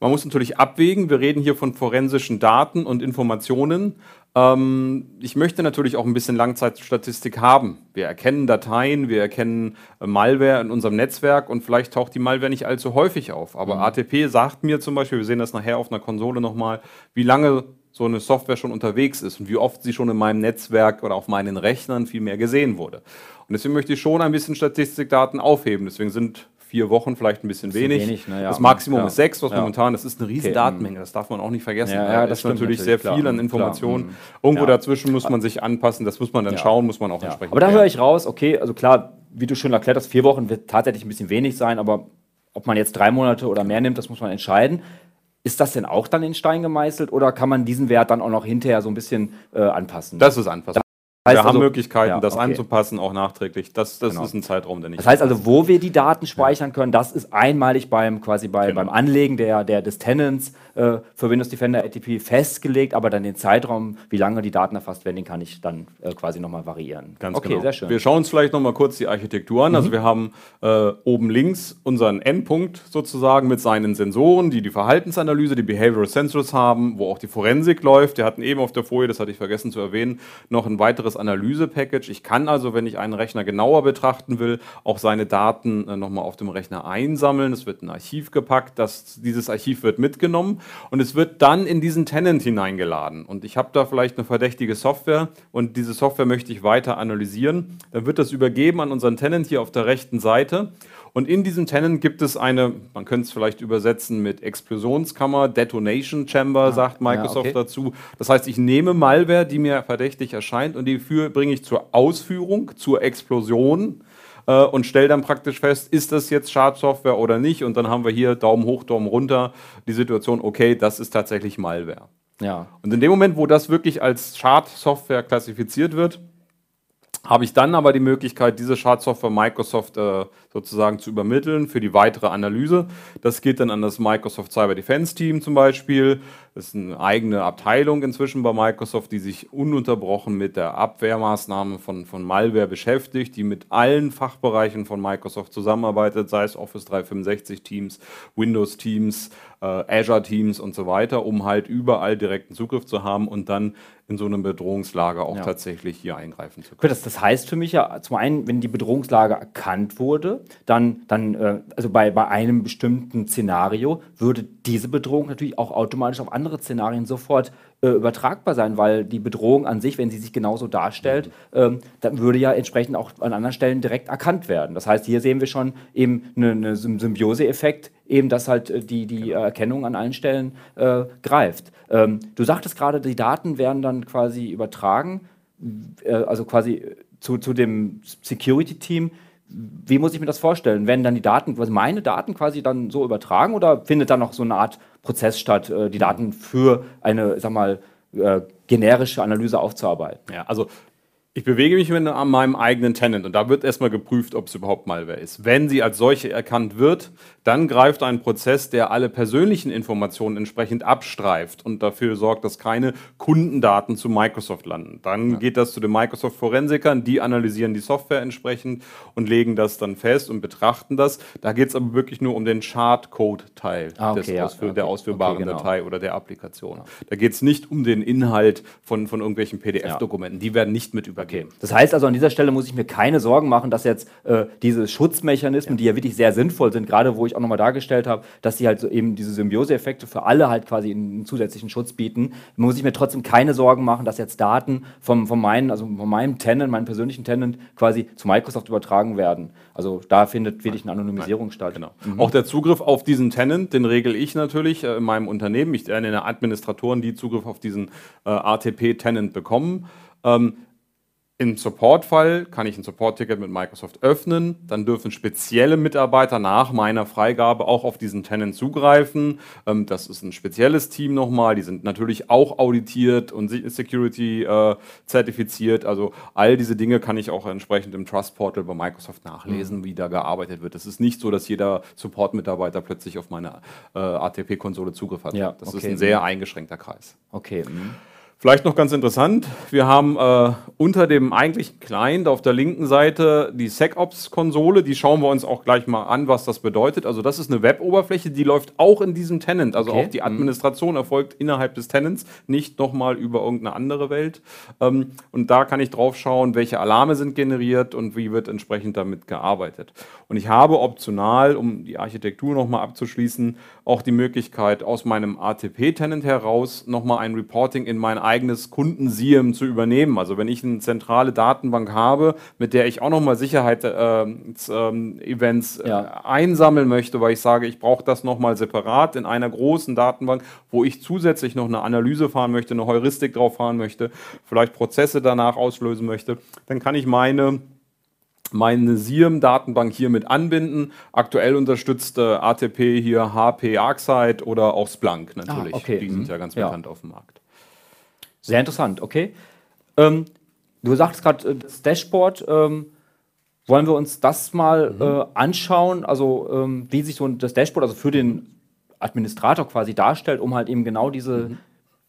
Man muss natürlich abwägen, wir reden hier von forensischen Daten und Informationen. Ähm, ich möchte natürlich auch ein bisschen Langzeitstatistik haben. Wir erkennen Dateien, wir erkennen äh, Malware in unserem Netzwerk und vielleicht taucht die Malware nicht allzu häufig auf. Aber mhm. ATP sagt mir zum Beispiel, wir sehen das nachher auf einer Konsole nochmal, wie lange so eine Software schon unterwegs ist und wie oft sie schon in meinem Netzwerk oder auf meinen Rechnern viel mehr gesehen wurde. Und deswegen möchte ich schon ein bisschen Statistikdaten aufheben. Deswegen sind vier Wochen vielleicht ein bisschen, bisschen wenig. wenig ja. Das Maximum ja. ist sechs, was ja. momentan, das ist eine riesen. Datenmenge, das darf man auch nicht vergessen. Ja, das ist natürlich, sehr klar. viel an Informationen. Klar. Mhm. Irgendwo dazwischen muss man sich anpassen, das muss man dann schauen, muss man auch entsprechend. Aber da höre ich raus, okay, also klar, wie du schon erklärt hast, vier Wochen wird tatsächlich ein bisschen wenig sein, aber ob man jetzt drei Monate oder mehr nimmt, das muss man entscheiden. Ist das denn auch dann in Stein gemeißelt oder kann man diesen Wert dann auch noch hinterher so ein bisschen äh, anpassen? Das ist anpassbar. Heißt wir also, haben Möglichkeiten, ja, das okay. anzupassen, auch nachträglich. Das, das genau. ist ein Zeitraum, der nicht. Das heißt also, wo wir die Daten speichern können, das ist einmalig beim quasi bei, genau. beim Anlegen der, der, des Tenants äh, für Windows Defender ATP festgelegt, aber dann den Zeitraum, wie lange die Daten erfasst werden, den kann ich dann äh, quasi nochmal variieren. Ganz okay, genau. sehr schön. Wir schauen uns vielleicht nochmal kurz die Architektur an. Also mhm. Also wir haben äh, oben links unseren Endpunkt sozusagen mit seinen Sensoren, die die Verhaltensanalyse, die Behavioral Sensors haben, wo auch die Forensik läuft. Wir hatten eben auf der Folie, das hatte ich vergessen zu erwähnen, noch ein weiteres weiteres Analyse-Package. Ich kann also, wenn ich einen Rechner genauer betrachten will, auch seine Daten äh, nochmal auf dem Rechner einsammeln. Es wird ein Archiv gepackt, das, dieses Archiv wird mitgenommen und es wird dann in diesen Tenant hineingeladen. Und ich habe da vielleicht eine verdächtige Software und diese Software möchte ich weiter analysieren. Dann wird das übergeben an unseren Tenant hier auf der rechten Seite und in diesem Tenant gibt es eine, man könnte es vielleicht übersetzen mit Explosionskammer, Detonation Chamber, ah, sagt Microsoft ja, okay. dazu. Das heißt, ich nehme Malware, die mir verdächtig erscheint, und die bringe ich zur Ausführung, zur Explosion äh, und stelle dann praktisch fest, ist das jetzt Schadsoftware oder nicht? Und dann haben wir hier Daumen hoch, Daumen runter die Situation, okay, das ist tatsächlich Malware. Ja. Und in dem Moment, wo das wirklich als Schadsoftware klassifiziert wird, habe ich dann aber die Möglichkeit, diese Schadsoftware Microsoft äh, sozusagen zu übermitteln für die weitere Analyse. Das geht dann an das Microsoft Cyber Defense Team zum Beispiel. Das ist eine eigene Abteilung inzwischen bei Microsoft, die sich ununterbrochen mit der Abwehrmaßnahme von, von Malware beschäftigt, die mit allen Fachbereichen von Microsoft zusammenarbeitet, sei es Office 365 Teams, Windows Teams, äh, Azure Teams und so weiter, um halt überall direkten Zugriff zu haben und dann in so einem Bedrohungslager auch ja. tatsächlich hier eingreifen zu können. Das, das heißt für mich ja zum einen, wenn die Bedrohungslage erkannt wurde, dann, dann äh, also bei, bei einem bestimmten Szenario, würde diese Bedrohung natürlich auch automatisch auf andere Szenarien sofort äh, übertragbar sein, weil die Bedrohung an sich, wenn sie sich genauso darstellt, ähm, dann würde ja entsprechend auch an anderen Stellen direkt erkannt werden. Das heißt, hier sehen wir schon eben einen eine Symbiose-Effekt, eben dass halt äh, die, die genau. Erkennung an allen Stellen äh, greift. Ähm, du sagtest gerade, die Daten werden dann quasi übertragen, äh, also quasi zu, zu dem Security-Team wie muss ich mir das vorstellen? Werden dann die Daten, quasi meine Daten quasi dann so übertragen oder findet da noch so eine Art Prozess statt, äh, die Daten für eine, sag mal, äh, generische Analyse aufzuarbeiten? Ja, also ich bewege mich an meinem eigenen Tenant und da wird erstmal geprüft, ob es überhaupt Malware ist. Wenn sie als solche erkannt wird, dann greift ein Prozess, der alle persönlichen Informationen entsprechend abstreift und dafür sorgt, dass keine Kundendaten zu Microsoft landen. Dann ja. geht das zu den Microsoft Forensikern, die analysieren die Software entsprechend und legen das dann fest und betrachten das. Da geht es aber wirklich nur um den Chartcode-Teil ah, okay, ja, Ausführ okay. der ausführbaren okay, genau. Datei oder der Applikation. Da geht es nicht um den Inhalt von, von irgendwelchen PDF-Dokumenten. Die werden nicht mit über Okay. Das heißt also, an dieser Stelle muss ich mir keine Sorgen machen, dass jetzt äh, diese Schutzmechanismen, ja. die ja wirklich sehr sinnvoll sind, gerade wo ich auch nochmal dargestellt habe, dass sie halt so eben diese Symbiose-Effekte für alle halt quasi einen zusätzlichen Schutz bieten, muss ich mir trotzdem keine Sorgen machen, dass jetzt Daten vom, von, meinen, also von meinem Tenant, meinem persönlichen Tenant quasi zu Microsoft übertragen werden. Also da findet wirklich eine Anonymisierung Nein. statt. Genau. Mhm. Auch der Zugriff auf diesen Tenant, den regel ich natürlich äh, in meinem Unternehmen. Ich nenne Administratoren, die Zugriff auf diesen äh, ATP-Tenant bekommen. Ähm, im Support-Fall kann ich ein Support-Ticket mit Microsoft öffnen. Dann dürfen spezielle Mitarbeiter nach meiner Freigabe auch auf diesen Tenant zugreifen. Ähm, das ist ein spezielles Team nochmal. Die sind natürlich auch auditiert und Security äh, zertifiziert. Also all diese Dinge kann ich auch entsprechend im Trust Portal bei Microsoft nachlesen, mhm. wie da gearbeitet wird. Es ist nicht so, dass jeder Support-Mitarbeiter plötzlich auf meine äh, ATP-Konsole Zugriff hat. Ja, das okay. ist ein sehr eingeschränkter Kreis. Okay. Mhm. Vielleicht noch ganz interessant, wir haben äh, unter dem eigentlichen Client auf der linken Seite die SecOps-Konsole, die schauen wir uns auch gleich mal an, was das bedeutet. Also das ist eine Web-Oberfläche, die läuft auch in diesem Tenant, also Okay. auch die Administration erfolgt innerhalb des Tenants, nicht nochmal über irgendeine andere Welt. Ähm, und da kann ich drauf schauen, welche Alarme sind generiert und wie wird entsprechend damit gearbeitet. Und ich habe optional, um die Architektur nochmal abzuschließen, auch die Möglichkeit, aus meinem ATP-Tenant heraus nochmal ein Reporting in mein eigenes Kunden-SIEM zu übernehmen. Also wenn ich eine zentrale Datenbank habe, mit der ich auch nochmal Sicherheits-Events ähm, Events, Ja. äh, einsammeln möchte, weil ich sage, ich brauche das nochmal separat in einer großen Datenbank, wo ich zusätzlich noch eine Analyse fahren möchte, eine Heuristik drauf fahren möchte, vielleicht Prozesse danach auslösen möchte, dann kann ich meine meine SIEM-Datenbank hier mit anbinden. Aktuell unterstützt äh, ATP hier HP ArcSight oder auch Splunk natürlich. Ah, okay. Die sind ja ganz Ja. bekannt auf dem Markt. Sehr interessant, okay. Ähm, du sagst gerade, äh, das Dashboard, ähm, wollen wir uns das mal äh, anschauen? Also, ähm, wie sich so das Dashboard also für den Administrator quasi darstellt, um halt eben genau diese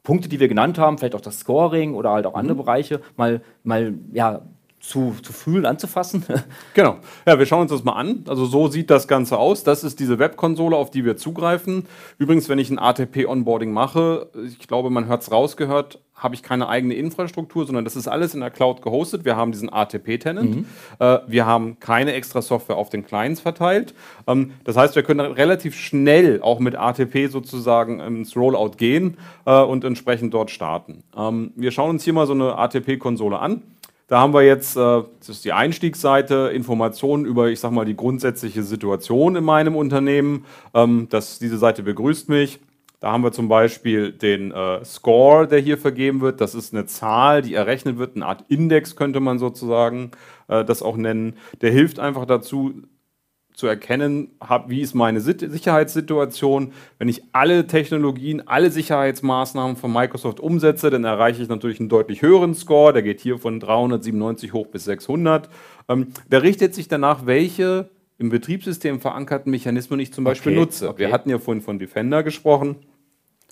Punkte, die wir genannt haben, vielleicht auch das Scoring oder halt auch andere Bereiche, mal, mal ja, zu, zu fühlen, anzufassen. Genau. Ja, wir schauen uns das mal an. Also so sieht das Ganze aus. Das ist diese Webkonsole, auf die wir zugreifen. Übrigens, wenn ich ein ATP-Onboarding mache, ich glaube, man hat es rausgehört, habe ich keine eigene Infrastruktur, sondern das ist alles in der Cloud gehostet. Wir haben diesen ATP-Tenant. Äh, wir haben keine extra Software auf den Clients verteilt. Ähm, das heißt, wir können relativ schnell auch mit ATP sozusagen ins Rollout gehen äh, und entsprechend dort starten. Ähm, wir schauen uns hier mal so eine ATP-Konsole an. Da haben wir jetzt, äh, das ist die Einstiegsseite, Informationen über, ich sag mal, die grundsätzliche Situation in meinem Unternehmen. Ähm, das, diese Seite begrüßt mich. Da haben wir zum Beispiel den äh, Score, der hier vergeben wird. Das ist eine Zahl, die errechnet wird, eine Art Index könnte man sozusagen äh, das auch nennen. Der hilft einfach dazu, zu erkennen, hab, wie ist meine Sit- Sicherheitssituation. Wenn ich alle Technologien, alle Sicherheitsmaßnahmen von Microsoft umsetze, dann erreiche ich natürlich einen deutlich höheren Score. Der geht hier von 397 hoch bis 600. Ähm, der richtet sich danach, welche im Betriebssystem verankerten Mechanismen ich zum Beispiel Okay, nutze. okay. Wir hatten ja vorhin von Defender gesprochen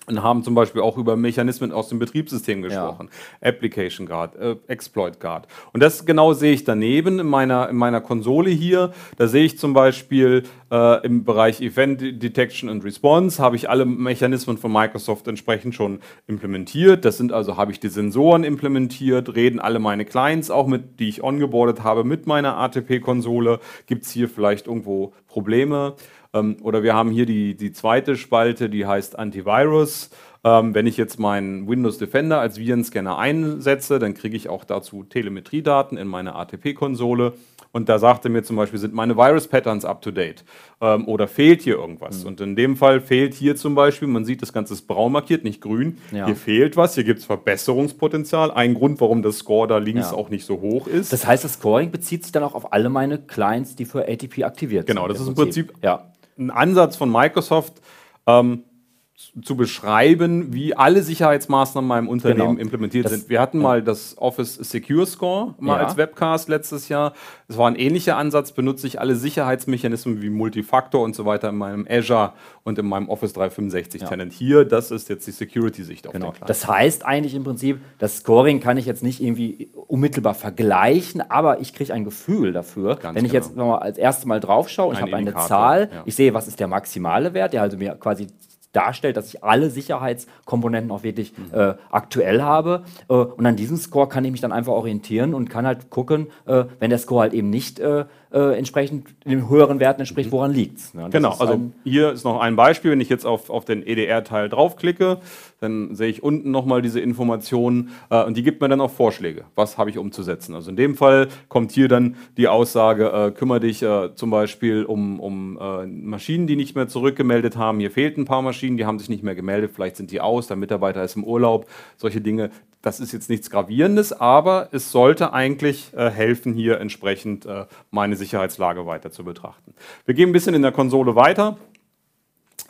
und haben zum Beispiel auch über Mechanismen aus dem Betriebssystem gesprochen. Application Guard, äh, Exploit Guard. Und das genau sehe ich daneben in meiner, in meiner Konsole hier. Da sehe ich zum Beispiel äh, im Bereich Event Detection and Response habe ich alle Mechanismen von Microsoft entsprechend schon implementiert. Das sind also, habe ich die Sensoren implementiert, reden alle meine Clients auch mit, die ich ongeboardet habe mit meiner ATP-Konsole. Gibt es hier vielleicht irgendwo Probleme? Ähm, oder wir haben hier die, die zweite Spalte, die heißt Antivirus. Ähm, wenn ich jetzt meinen Windows Defender als Virenscanner einsetze, dann kriege ich auch dazu Telemetriedaten in meine ATP-Konsole. Und da sagte mir zum Beispiel, sind meine Virus-Patterns up-to-date? Ähm, oder fehlt hier irgendwas? Und in dem Fall fehlt hier zum Beispiel, man sieht, das Ganze ist braun markiert, nicht grün. Ja. Hier fehlt was, hier gibt es Verbesserungspotenzial. Ein Grund, warum das Score da links Ja. auch nicht so hoch ist. Das heißt, das Scoring bezieht sich dann auch auf alle meine Clients, die für ATP aktiviert Genau, sind. das ist im Prinzip Ja. Ein Ansatz von Microsoft, ähm, zu- beschreiben, wie alle Sicherheitsmaßnahmen in meinem Unternehmen Genau. implementiert Das- sind. Wir hatten mal das Office Secure Score mal Ja. als Webcast letztes Jahr. Es war ein ähnlicher Ansatz, benutze ich alle Sicherheitsmechanismen wie Multifaktor und so weiter in meinem Azure und in meinem Office 365 Tenant. Hier, das ist jetzt die Security-Sicht auf Genau. den Client. Das heißt eigentlich im Prinzip, das Scoring kann ich jetzt nicht irgendwie unmittelbar vergleichen, aber ich kriege ein Gefühl dafür. Ganz Wenn ich genau. jetzt noch mal als erstes Mal drauf schaue, ich habe eine Zahl, ja. ich sehe, was ist der maximale Wert, der also mir quasi darstellt, dass ich alle Sicherheitskomponenten auch wirklich Mhm. äh, aktuell habe. Äh, und an diesem Score kann ich mich dann einfach orientieren und kann halt gucken, äh, wenn der Score halt eben nicht äh, entsprechend den höheren Werten entspricht, woran liegt es. Genau, also hier ist noch ein Beispiel. Wenn ich jetzt auf, auf den EDR-Teil draufklicke, dann sehe ich unten nochmal diese Informationen äh, und die gibt mir dann auch Vorschläge. Was habe ich umzusetzen? Also in dem Fall kommt hier dann die Aussage, äh, kümmere dich äh, zum Beispiel um, um äh, Maschinen, die nicht mehr zurückgemeldet haben. Hier fehlten ein paar Maschinen, die haben sich nicht mehr gemeldet, vielleicht sind die aus, der Mitarbeiter ist im Urlaub. Solche Dinge, das ist jetzt nichts Gravierendes, aber es sollte eigentlich äh, helfen, hier entsprechend äh, meine Sicherheitslage weiter zu betrachten. Wir gehen ein bisschen in der Konsole weiter.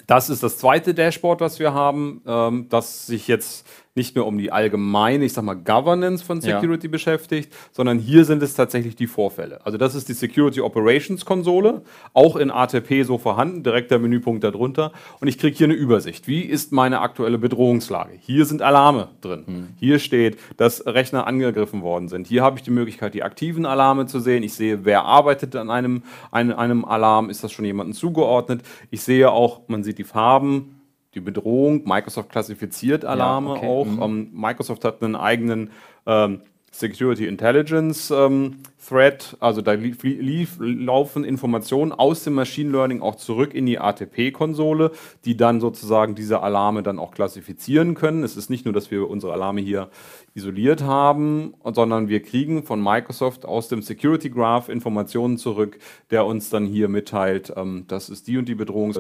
Das ist das zweite Dashboard, was wir haben, ähm, das sich jetzt nicht mehr um die allgemeine, ich sag mal, Governance von Security ja. beschäftigt, sondern hier sind es tatsächlich die Vorfälle. Also das ist die Security Operations Konsole, auch in ATP so vorhanden, direkt der Menüpunkt darunter. Und ich kriege hier eine Übersicht. Wie ist meine aktuelle Bedrohungslage? Hier sind Alarme drin. Mhm. Hier steht, dass Rechner angegriffen worden sind. Hier habe ich die Möglichkeit, die aktiven Alarme zu sehen. Ich sehe, wer arbeitet an einem, einem, einem Alarm. Ist das schon jemandem zugeordnet? Ich sehe auch, man sieht die Farben die Bedrohung. Microsoft klassifiziert Alarme ja, okay. auch. Mhm. Ähm, Microsoft hat einen eigenen ähm, Security Intelligence ähm, Thread, also da lief, lief, laufen Informationen aus dem Machine Learning auch zurück in die ATP-Konsole, die dann sozusagen diese Alarme dann auch klassifizieren können. Es ist nicht nur, dass wir unsere Alarme hier isoliert haben, sondern wir kriegen von Microsoft aus dem Security Graph Informationen zurück, der uns dann hier mitteilt, ähm, das ist die und die Bedrohung,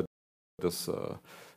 das äh,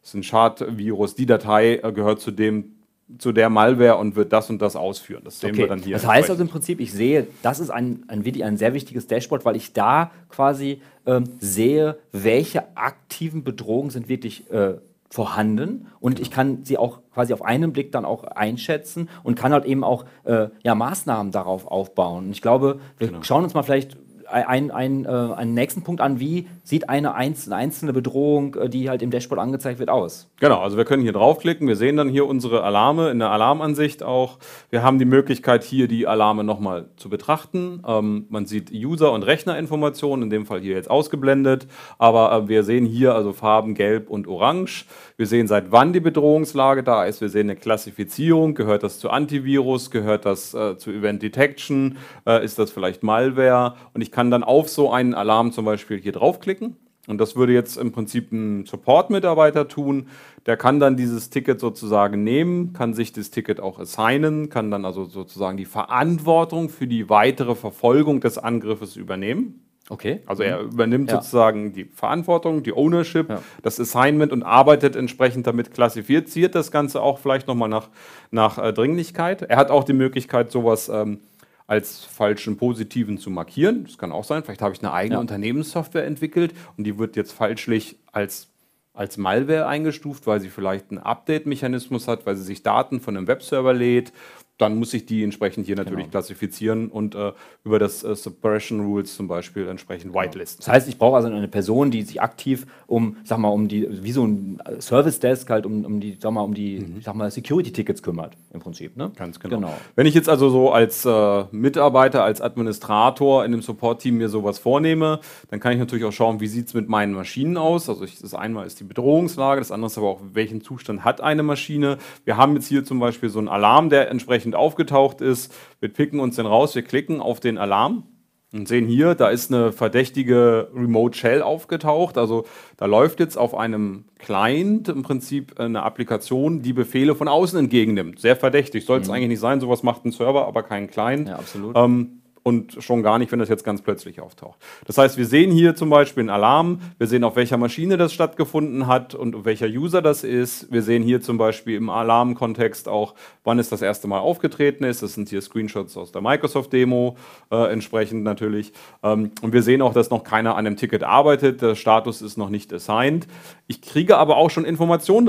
ist ein Schadvirus, die Datei äh, gehört zu dem zu der Malware und wird das und das ausführen. Das sehen okay. wir dann hier. Das heißt also im Prinzip, ich sehe, das ist ein, ein, ein sehr wichtiges Dashboard, weil ich da quasi ähm, sehe, welche aktiven Bedrohungen sind wirklich äh, vorhanden und ich kann sie auch quasi auf einen Blick dann auch einschätzen und kann halt eben auch äh, ja, Maßnahmen darauf aufbauen. Und ich glaube, wir genau. schauen uns mal vielleicht ein, ein, äh, einen nächsten Punkt an, wie sieht eine einzelne Bedrohung, äh, die halt im Dashboard angezeigt wird, aus? Genau, also wir können hier draufklicken, wir sehen dann hier unsere Alarme in der Alarmansicht auch. Wir haben die Möglichkeit, hier die Alarme nochmal zu betrachten. Ähm, man sieht User- und Rechnerinformationen, in dem Fall hier jetzt ausgeblendet, aber äh, wir sehen hier also Farben gelb und orange. Wir sehen, seit wann die Bedrohungslage da ist. Wir sehen eine Klassifizierung. Gehört das zu Antivirus? Gehört das äh, zu Event Detection? Äh, ist das vielleicht Malware? Und ich kann dann auf so einen Alarm zum Beispiel hier draufklicken. Und das würde jetzt im Prinzip ein Support-Mitarbeiter tun. Der kann dann dieses Ticket sozusagen nehmen, kann sich das Ticket auch assignen, kann dann also sozusagen die Verantwortung für die weitere Verfolgung des Angriffes übernehmen. Okay. Also er mhm. übernimmt ja. sozusagen die Verantwortung, die Ownership, ja. das Assignment und arbeitet entsprechend damit, klassifiziert das Ganze auch vielleicht nochmal nach, nach äh, Dringlichkeit. Er hat auch die Möglichkeit, sowas ähm, als falschen Positiven zu markieren. Das kann auch sein. Vielleicht habe ich eine eigene ja. Unternehmenssoftware entwickelt und die wird jetzt falschlich als als Malware eingestuft, weil sie vielleicht einen Update-Mechanismus hat, weil sie sich Daten von einem Webserver lädt dann muss ich die entsprechend hier natürlich genau. klassifizieren und äh, über das äh, Suppression Rules zum Beispiel entsprechend genau. whitelisten. Das heißt, ich brauche also eine Person, die sich aktiv um, sag mal, um die, wie so ein Service Desk halt um, um die, sag mal, um die, mhm. sag mal, Security Tickets kümmert im Prinzip. Ne? Ganz genau. genau. Wenn ich jetzt also so als äh, Mitarbeiter, als Administrator in dem Support-Team mir sowas vornehme, dann kann ich natürlich auch schauen, wie sieht es mit meinen Maschinen aus. Also ich, das einmal ist die Bedrohungslage, das andere ist aber auch, welchen Zustand hat eine Maschine. Wir haben jetzt hier zum Beispiel so einen Alarm, der entsprechend entsprechend aufgetaucht ist. Wir picken uns den raus, wir klicken auf den Alarm und sehen hier, da ist eine verdächtige Remote Shell aufgetaucht. Also da läuft jetzt auf einem Client im Prinzip eine Applikation, die Befehle von außen entgegennimmt. Sehr verdächtig. Soll es mhm. eigentlich nicht sein. Sowas macht ein Server, aber kein Client. Ja, absolut. Ähm, und schon gar nicht, wenn das jetzt ganz plötzlich auftaucht. Das heißt, wir sehen hier zum Beispiel einen Alarm, wir sehen, auf welcher Maschine das stattgefunden hat und welcher User das ist. Wir sehen hier zum Beispiel im Alarmkontext auch, wann es das erste Mal aufgetreten ist. Das sind hier Screenshots aus der Microsoft-Demo äh, entsprechend natürlich. Ähm, und wir sehen auch, dass noch keiner an dem Ticket arbeitet. Der Status ist noch nicht assigned. Ich kriege aber auch schon Informationen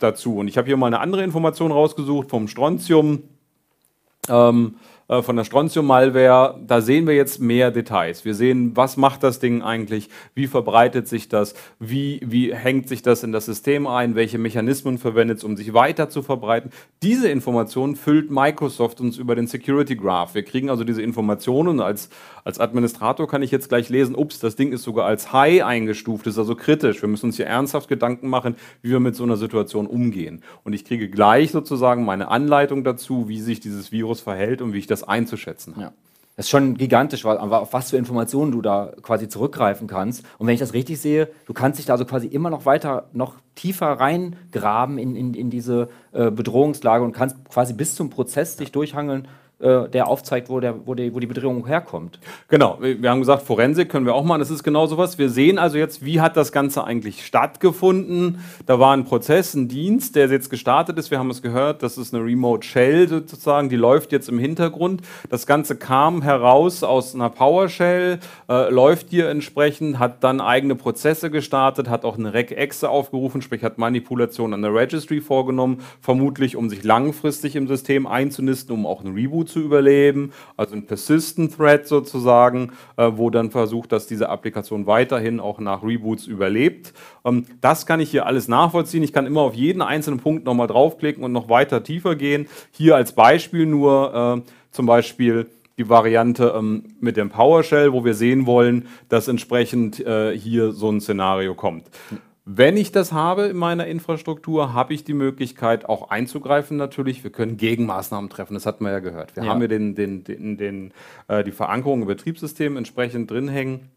dazu. Und ich habe hier mal eine andere Information rausgesucht vom Strontium. Ähm, äh, von der Strontium-Malware, da sehen wir jetzt mehr Details. Wir sehen, was macht das Ding eigentlich, wie verbreitet sich das, wie, wie hängt sich das in das System ein, welche Mechanismen verwendet es, um sich weiter zu verbreiten. Diese Informationen füllt Microsoft uns über den Security Graph. Wir kriegen also diese Informationen als, als Administrator kann ich jetzt gleich lesen, ups, das Ding ist sogar als High eingestuft, ist also kritisch. Wir müssen uns hier ernsthaft Gedanken machen, wie wir mit so einer Situation umgehen. Und ich kriege gleich sozusagen meine Anleitung dazu, wie sich dieses Virus verhält und wie ich das das einzuschätzen Ja. Das ist schon gigantisch, auf was für Informationen du da quasi zurückgreifen kannst. Und wenn ich das richtig sehe, du kannst dich da also quasi immer noch weiter, noch tiefer reingraben in, in, in diese äh, Bedrohungslage und kannst quasi bis zum Prozess dich durchhangeln, der aufzeigt, wo, der, wo, die, wo die Bedrohung herkommt. Genau, wir haben gesagt, Forensik können wir auch machen, das ist genau sowas. Wir sehen also jetzt, wie hat das Ganze eigentlich stattgefunden. Da war ein Prozess, ein Dienst, der jetzt gestartet ist. Wir haben es gehört, das ist eine Remote Shell sozusagen, die läuft jetzt im Hintergrund. Das Ganze kam heraus aus einer PowerShell, äh, läuft hier entsprechend, hat dann eigene Prozesse gestartet, hat auch eine Rec-Exe aufgerufen, sprich hat Manipulation an der Registry vorgenommen, vermutlich um sich langfristig im System einzunisten, um auch einen Reboot zu überleben, also ein Persistent Thread sozusagen, äh, wo dann versucht, dass diese Applikation weiterhin auch nach Reboots überlebt. Ähm, das kann ich hier alles nachvollziehen. Ich kann immer auf jeden einzelnen Punkt nochmal draufklicken und noch weiter tiefer gehen. Hier als Beispiel nur äh, zum Beispiel die Variante ähm, mit dem PowerShell, wo wir sehen wollen, dass entsprechend äh, hier so ein Szenario kommt. Wenn ich das habe in meiner Infrastruktur, habe ich die Möglichkeit auch einzugreifen natürlich. Wir können Gegenmaßnahmen treffen, das hatten wir ja gehört. Wir ja. haben hier den, den, den, den äh, die Verankerung im Betriebssystem entsprechend drin hängen.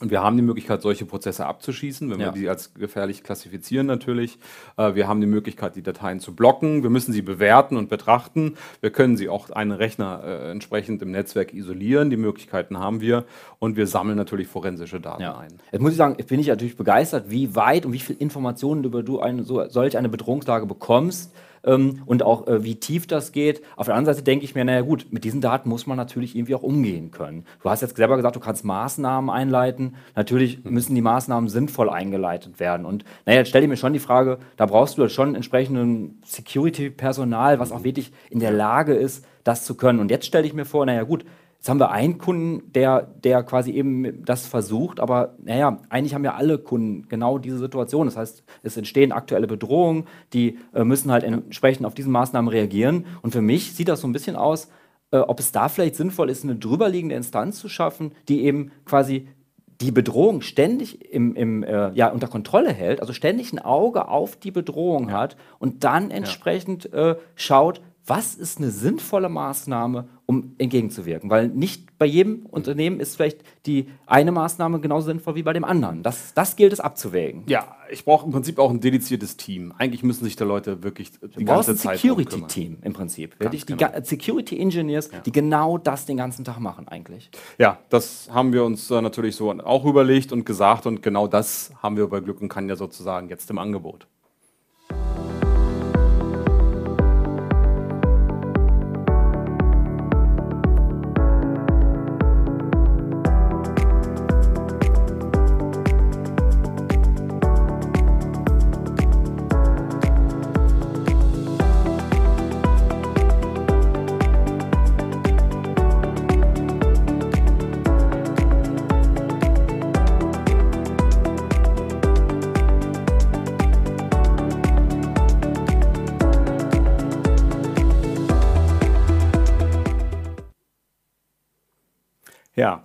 Und wir haben die Möglichkeit, solche Prozesse abzuschießen, wenn ja. wir die als gefährlich klassifizieren natürlich. Äh, wir haben die Möglichkeit, die Dateien zu blocken. Wir müssen sie bewerten und betrachten. Wir können sie auch einen Rechner äh, entsprechend im Netzwerk isolieren. Die Möglichkeiten haben wir. Und wir sammeln natürlich forensische Daten ja. ein. Jetzt muss ich sagen, bin ich natürlich begeistert, wie weit und wie viele Informationen über du eine, so, solch eine Bedrohungslage bekommst ähm, und auch äh, wie tief das geht. Auf der anderen Seite denke ich mir, naja gut, mit diesen Daten muss man natürlich irgendwie auch umgehen können. Du hast jetzt selber gesagt, du kannst Maßnahmen einleiten. Natürlich mhm. müssen die Maßnahmen sinnvoll eingeleitet werden. Und naja, jetzt stelle ich mir schon die Frage, da brauchst du schon entsprechenden Security-Personal, was auch wirklich in der Lage ist, das zu können. Und jetzt stelle ich mir vor, naja gut, Jetzt haben wir einen Kunden, der, der quasi eben das versucht, aber naja, eigentlich haben ja alle Kunden genau diese Situation. Das heißt, es entstehen aktuelle Bedrohungen, die äh, müssen halt entsprechend auf diese Maßnahmen reagieren. Und für mich sieht das so ein bisschen aus, äh, ob es da vielleicht sinnvoll ist, eine drüberliegende Instanz zu schaffen, die eben quasi die Bedrohung ständig im, im, äh, ja, unter Kontrolle hält, also ständig ein Auge auf die Bedrohung ja. hat und dann entsprechend ja. äh, schaut, was ist eine sinnvolle Maßnahme, um entgegenzuwirken? Weil nicht bei jedem Unternehmen ist vielleicht die eine Maßnahme genauso sinnvoll wie bei dem anderen. Das, das gilt es abzuwägen. Ja, ich brauche im Prinzip auch ein dediziertes Team. Eigentlich müssen sich da Leute wirklich die du ganze Zeit ein Security-Team im Prinzip. Ganz die genau. Security-Engineers, ja. die genau das den ganzen Tag machen eigentlich. Ja, das haben wir uns äh, natürlich so auch überlegt und gesagt und genau das haben wir bei Glück und kann ja sozusagen jetzt im Angebot.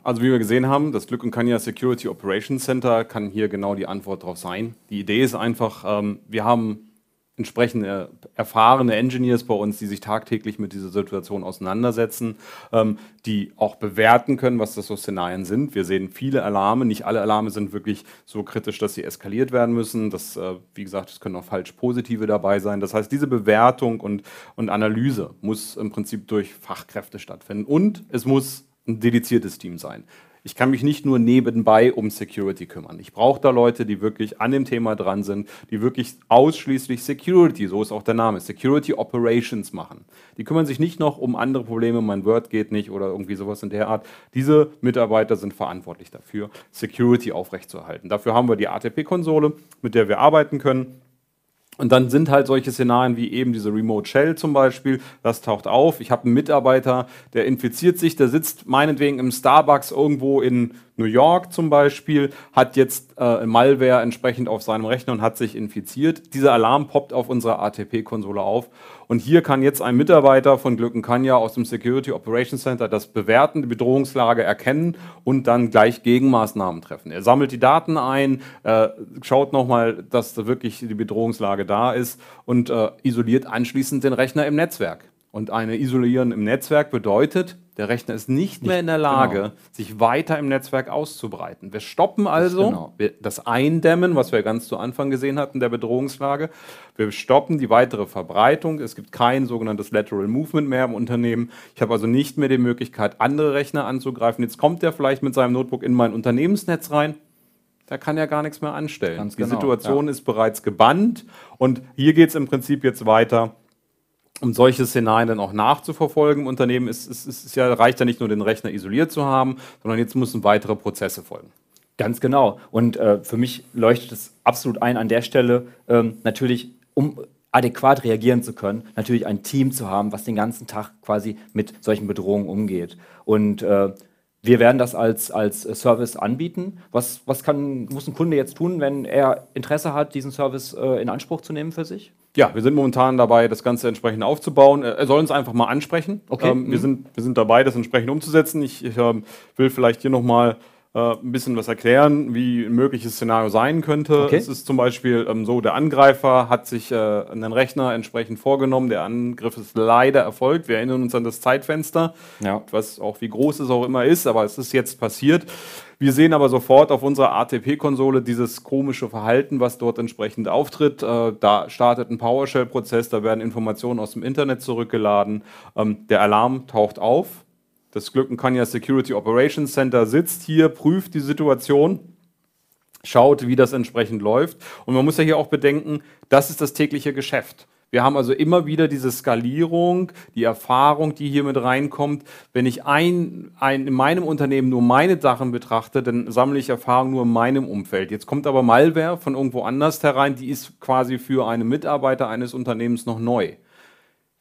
Also wie wir gesehen haben, das Glück und Kanya Security Operations Center kann hier genau die Antwort darauf sein. Die Idee ist einfach, ähm, wir haben entsprechende erfahrene Engineers bei uns, die sich tagtäglich mit dieser Situation auseinandersetzen, ähm, die auch bewerten können, was das so Szenarien sind. Wir sehen viele Alarme, nicht alle Alarme sind wirklich so kritisch, dass sie eskaliert werden müssen. Das, äh, wie gesagt, es können auch falsch positive dabei sein. Das heißt, diese Bewertung und, und Analyse muss im Prinzip durch Fachkräfte stattfinden und es muss ein dediziertes Team sein. Ich kann mich nicht nur nebenbei um Security kümmern. Ich brauche da Leute, die wirklich an dem Thema dran sind, die wirklich ausschließlich Security, so ist auch der Name, Security Operations machen. Die kümmern sich nicht noch um andere Probleme, mein Word geht nicht oder irgendwie sowas in der Art. Diese Mitarbeiter sind verantwortlich dafür, Security aufrechtzuerhalten. Dafür haben wir die ATP-Konsole, mit der wir arbeiten können. Und dann sind halt solche Szenarien wie eben diese Remote Shell zum Beispiel, das taucht auf. Ich habe einen Mitarbeiter, der infiziert sich, der sitzt meinetwegen im Starbucks irgendwo in New York zum Beispiel, hat jetzt äh, Malware entsprechend auf seinem Rechner und hat sich infiziert. Dieser Alarm poppt auf unserer ATP-Konsole auf. Und hier kann jetzt ein Mitarbeiter von Glückenkanja aus dem Security Operations Center das bewerten, die Bedrohungslage erkennen und dann gleich Gegenmaßnahmen treffen. Er sammelt die Daten ein, äh, schaut nochmal, dass da wirklich die Bedrohungslage da ist und äh, isoliert anschließend den Rechner im Netzwerk. Und eine Isolieren im Netzwerk bedeutet, Der Rechner ist nicht, nicht mehr in der Lage, genau. sich weiter im Netzwerk auszubreiten. Wir stoppen also genau. das Eindämmen, was wir ganz zu Anfang gesehen hatten, der Bedrohungslage. Wir stoppen die weitere Verbreitung. Es gibt kein sogenanntes Lateral Movement mehr im Unternehmen. Ich habe also nicht mehr die Möglichkeit, andere Rechner anzugreifen. Jetzt kommt er vielleicht mit seinem Notebook in mein Unternehmensnetz rein. Da kann er gar nichts mehr anstellen. Ganz die genau, Situation ja. ist bereits gebannt und hier geht es im Prinzip jetzt weiter um solche Szenarien dann auch nachzuverfolgen im Unternehmen, ist, ist, ist ja, reicht ja nicht nur den Rechner isoliert zu haben, sondern jetzt müssen weitere Prozesse folgen. Ganz genau. Und äh, für mich leuchtet es absolut ein, an der Stelle ähm, natürlich, um adäquat reagieren zu können, natürlich ein Team zu haben, was den ganzen Tag quasi mit solchen Bedrohungen umgeht. Und äh, wir werden das als, als Service anbieten. Was, was kann, muss ein Kunde jetzt tun, wenn er Interesse hat, diesen Service äh, in Anspruch zu nehmen für sich? Ja, wir sind momentan dabei, das Ganze entsprechend aufzubauen. Äh, er soll uns einfach mal ansprechen. Okay. Ähm, wir, mhm. sind, wir sind dabei, das entsprechend umzusetzen. Ich, ich äh, will vielleicht hier nochmal äh, ein bisschen was erklären, wie ein mögliches Szenario sein könnte. Okay. Es ist zum Beispiel ähm, so, der Angreifer hat sich äh, einen Rechner entsprechend vorgenommen. Der Angriff ist leider erfolgt. Wir erinnern uns an das Zeitfenster, ja. was auch wie groß es auch immer ist, aber es ist jetzt passiert. Wir sehen aber sofort auf unserer ATP-Konsole dieses komische Verhalten, was dort entsprechend auftritt. Äh, da startet ein PowerShell-Prozess, da werden Informationen aus dem Internet zurückgeladen. Ähm, der Alarm taucht auf das Glückenkanja Security Operations Center sitzt hier, prüft die Situation, schaut, wie das entsprechend läuft. Und man muss ja hier auch bedenken, das ist das tägliche Geschäft. Wir haben also immer wieder diese Skalierung, die Erfahrung, die hier mit reinkommt. Wenn ich ein, ein, in meinem Unternehmen nur meine Sachen betrachte, dann sammle ich Erfahrung nur in meinem Umfeld. Jetzt kommt aber Malware von irgendwo anders herein, die ist quasi für einen Mitarbeiter eines Unternehmens noch neu.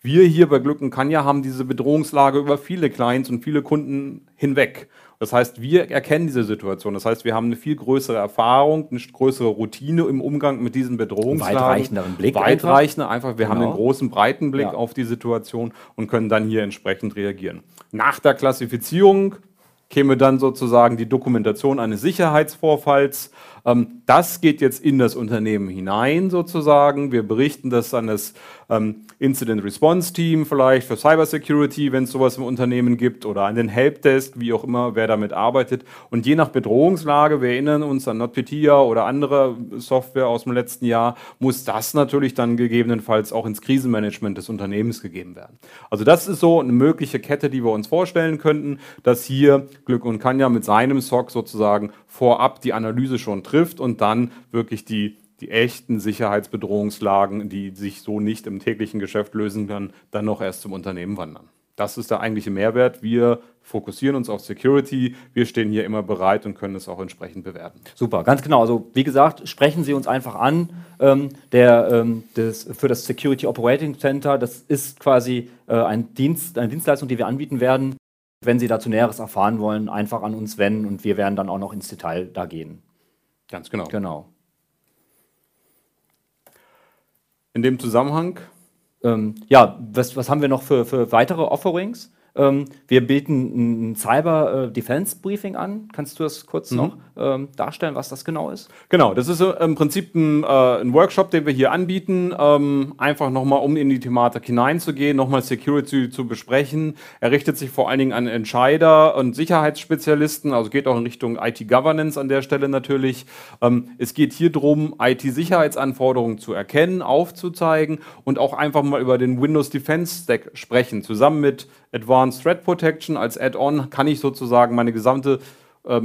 Wir hier bei Glück und Kanja haben diese Bedrohungslage über viele Clients und viele Kunden hinweg. Das heißt, wir erkennen diese Situation. Das heißt, wir haben eine viel größere Erfahrung, eine größere Routine im Umgang mit diesen Bedrohungslagen. Weitreichenderen Blick. Weitreichender einfach. einfach. Wir genau. haben einen großen, breiten Blick ja. auf die Situation und können dann hier entsprechend reagieren. Nach der Klassifizierung käme dann sozusagen die Dokumentation eines Sicherheitsvorfalls. Ähm, das geht jetzt in das Unternehmen hinein sozusagen. Wir berichten das an das ähm, Incident Response Team vielleicht für Cybersecurity, wenn es sowas im Unternehmen gibt, oder an den Helpdesk, wie auch immer, wer damit arbeitet. Und je nach Bedrohungslage, wir erinnern uns an NotPetya oder andere Software aus dem letzten Jahr, muss das natürlich dann gegebenenfalls auch ins Krisenmanagement des Unternehmens gegeben werden. Also das ist so eine mögliche Kette, die wir uns vorstellen könnten, dass hier Glück und Kanja mit seinem SOC sozusagen vorab die Analyse schon trifft und dann wirklich die die echten Sicherheitsbedrohungslagen, die sich so nicht im täglichen Geschäft lösen können, dann noch erst zum Unternehmen wandern. Das ist der eigentliche Mehrwert. Wir fokussieren uns auf Security. Wir stehen hier immer bereit und können es auch entsprechend bewerten. Super, ganz genau. Also wie gesagt, sprechen Sie uns einfach an. Ähm, der, ähm, das, für das Security Operating Center, das ist quasi äh, ein Dienst, eine Dienstleistung, die wir anbieten werden. Wenn Sie dazu Näheres erfahren wollen, einfach an uns wenden und wir werden dann auch noch ins Detail da gehen. Ganz genau. Genau. In dem Zusammenhang? Ähm, ja, was, was haben wir noch für, für weitere Offerings? Ähm, wir bieten ein Cyber äh, Defense Briefing an. Kannst du das kurz mhm. noch ähm, darstellen, was das genau ist? Genau, das ist äh, im Prinzip ein, äh, ein, Workshop, den wir hier anbieten, ähm, einfach nochmal, um in die Thematik hineinzugehen, nochmal Security zu besprechen. Er richtet sich vor allen Dingen an Entscheider und Sicherheitsspezialisten, also geht auch in Richtung IT-Governance an der Stelle natürlich. Ähm, es geht hier darum, IT-Sicherheitsanforderungen zu erkennen, aufzuzeigen und auch einfach mal über den Windows Defense Stack sprechen, zusammen mit Advanced Threat Protection als Add-on kann ich sozusagen meine gesamte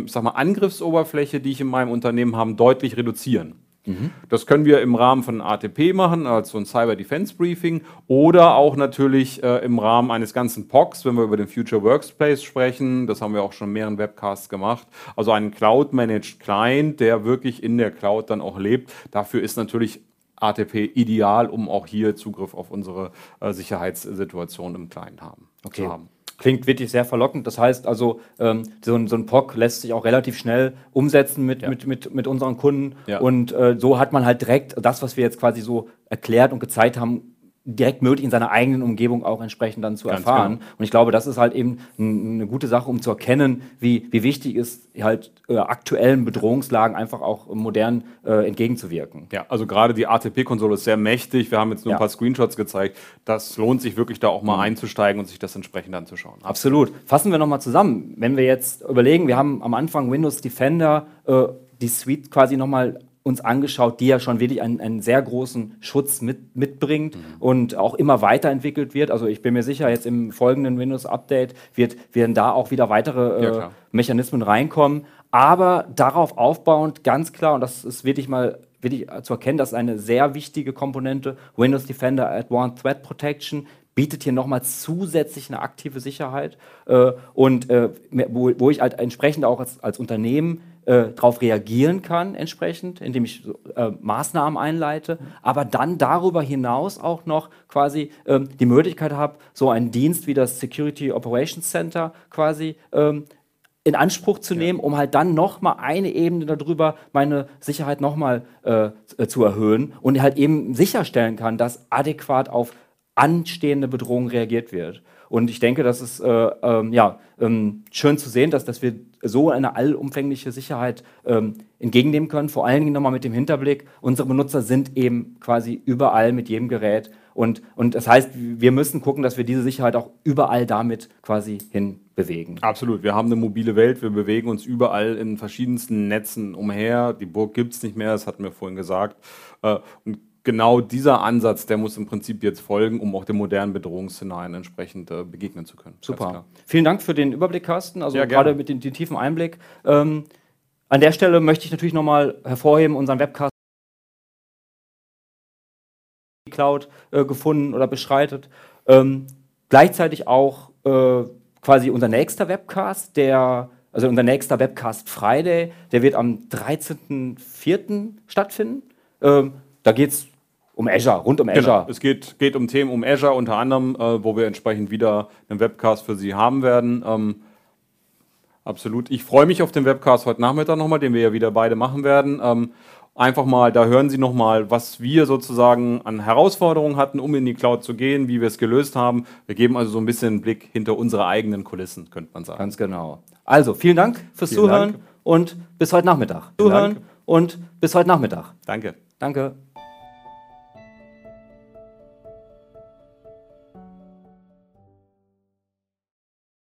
ich sag mal, Angriffsoberfläche, die ich in meinem Unternehmen habe, deutlich reduzieren. Mhm. Das können wir im Rahmen von ATP machen, also ein Cyber Defense Briefing, oder auch natürlich äh, im Rahmen eines ganzen POCs, wenn wir über den Future Workspace sprechen. Das haben wir auch schon in mehreren Webcasts gemacht. Also einen Cloud-Managed Client, der wirklich in der Cloud dann auch lebt. Dafür ist natürlich ATP ideal, um auch hier Zugriff auf unsere äh, Sicherheitssituation im Client haben, okay. zu haben. Klingt wirklich sehr verlockend. Das heißt also, ähm, so, ein, so, ein POC lässt sich auch relativ schnell umsetzen mit, ja. mit, mit, mit unseren Kunden. Ja. Und äh, so hat man halt direkt das, was wir jetzt quasi so erklärt und gezeigt haben, direkt möglich in seiner eigenen Umgebung auch entsprechend dann zu Ganz erfahren. genau. Und ich glaube, das ist halt eben eine gute Sache, um zu erkennen, wie, wie wichtig ist, halt äh, aktuellen Bedrohungslagen einfach auch modern äh, entgegenzuwirken. Ja, also gerade die ATP-Konsole ist sehr mächtig. Wir haben jetzt nur Ja. ein paar Screenshots gezeigt. Das lohnt sich wirklich da auch mal einzusteigen und sich das entsprechend anzuschauen. Absolut. Fassen wir nochmal zusammen. Wenn wir jetzt überlegen, wir haben am Anfang Windows Defender, äh, die Suite quasi nochmal uns angeschaut, die ja schon wirklich einen, einen sehr großen Schutz mit, mitbringt und auch immer weiterentwickelt wird. Also ich bin mir sicher, jetzt im folgenden Windows-Update wird, werden da auch wieder weitere Ja, äh. Mechanismen reinkommen. Aber darauf aufbauend ganz klar, und das ist wirklich mal wirklich zu erkennen, das ist eine sehr wichtige Komponente, Windows Defender Advanced Threat Protection bietet hier nochmal zusätzlich eine aktive Sicherheit äh, und äh, wo, wo ich halt entsprechend auch als, als Unternehmen äh, darauf reagieren kann, entsprechend, indem ich äh, Maßnahmen einleite, aber dann darüber hinaus auch noch quasi ähm, die Möglichkeit habe, so einen Dienst wie das Security Operations Center quasi ähm, in Anspruch zu nehmen, um halt dann noch mal eine Ebene darüber meine Sicherheit noch mal z- äh, zu erhöhen und halt eben sicherstellen kann, dass adäquat auf anstehende Bedrohungen reagiert wird. Und ich denke, das ist äh, ähm, ja, ähm, schön zu sehen, dass, dass wir so eine allumfängliche Sicherheit ähm, entgegennehmen können. Vor allen Dingen nochmal mit dem Hinterblick, unsere Benutzer sind eben quasi überall mit jedem Gerät. Und, und das heißt, wir müssen gucken, dass wir diese Sicherheit auch überall damit quasi hin bewegen. Absolut. Wir haben eine mobile Welt. Wir bewegen uns überall in verschiedensten Netzen umher. Die Burg gibt es nicht mehr, das hatten wir vorhin gesagt. Äh, Und genau dieser Ansatz, der muss im Prinzip jetzt folgen, um auch den modernen Bedrohungsszenarien entsprechend äh, begegnen zu können. Super. Vielen Dank für den Überblick, Carsten. Also Ja, gerade mit dem, dem tiefen Einblick. Ähm, an der Stelle möchte ich natürlich nochmal hervorheben, unseren Webcast Cloud äh, gefunden oder beschreitet. Ähm, gleichzeitig auch äh, quasi unser nächster Webcast, der, also unser nächster Webcast Friday, der wird am 13.04. stattfinden. Ähm, da geht es um Azure, rund um Azure. Genau. Es geht, geht um Themen um Azure unter anderem, äh, wo wir entsprechend wieder einen Webcast für Sie haben werden. Ähm, absolut. Ich freue mich auf den Webcast heute Nachmittag nochmal, den wir ja wieder beide machen werden. Ähm, einfach mal, da hören Sie nochmal, was wir sozusagen an Herausforderungen hatten, um in die Cloud zu gehen, wie wir es gelöst haben. Wir geben also so ein bisschen einen Blick hinter unsere eigenen Kulissen, könnte man sagen. Ganz genau. Also, vielen Dank fürs Vielen Zuhören Dank. und bis heute Nachmittag. Vielen Zuhören Dank. und bis heute Nachmittag. Danke. Danke.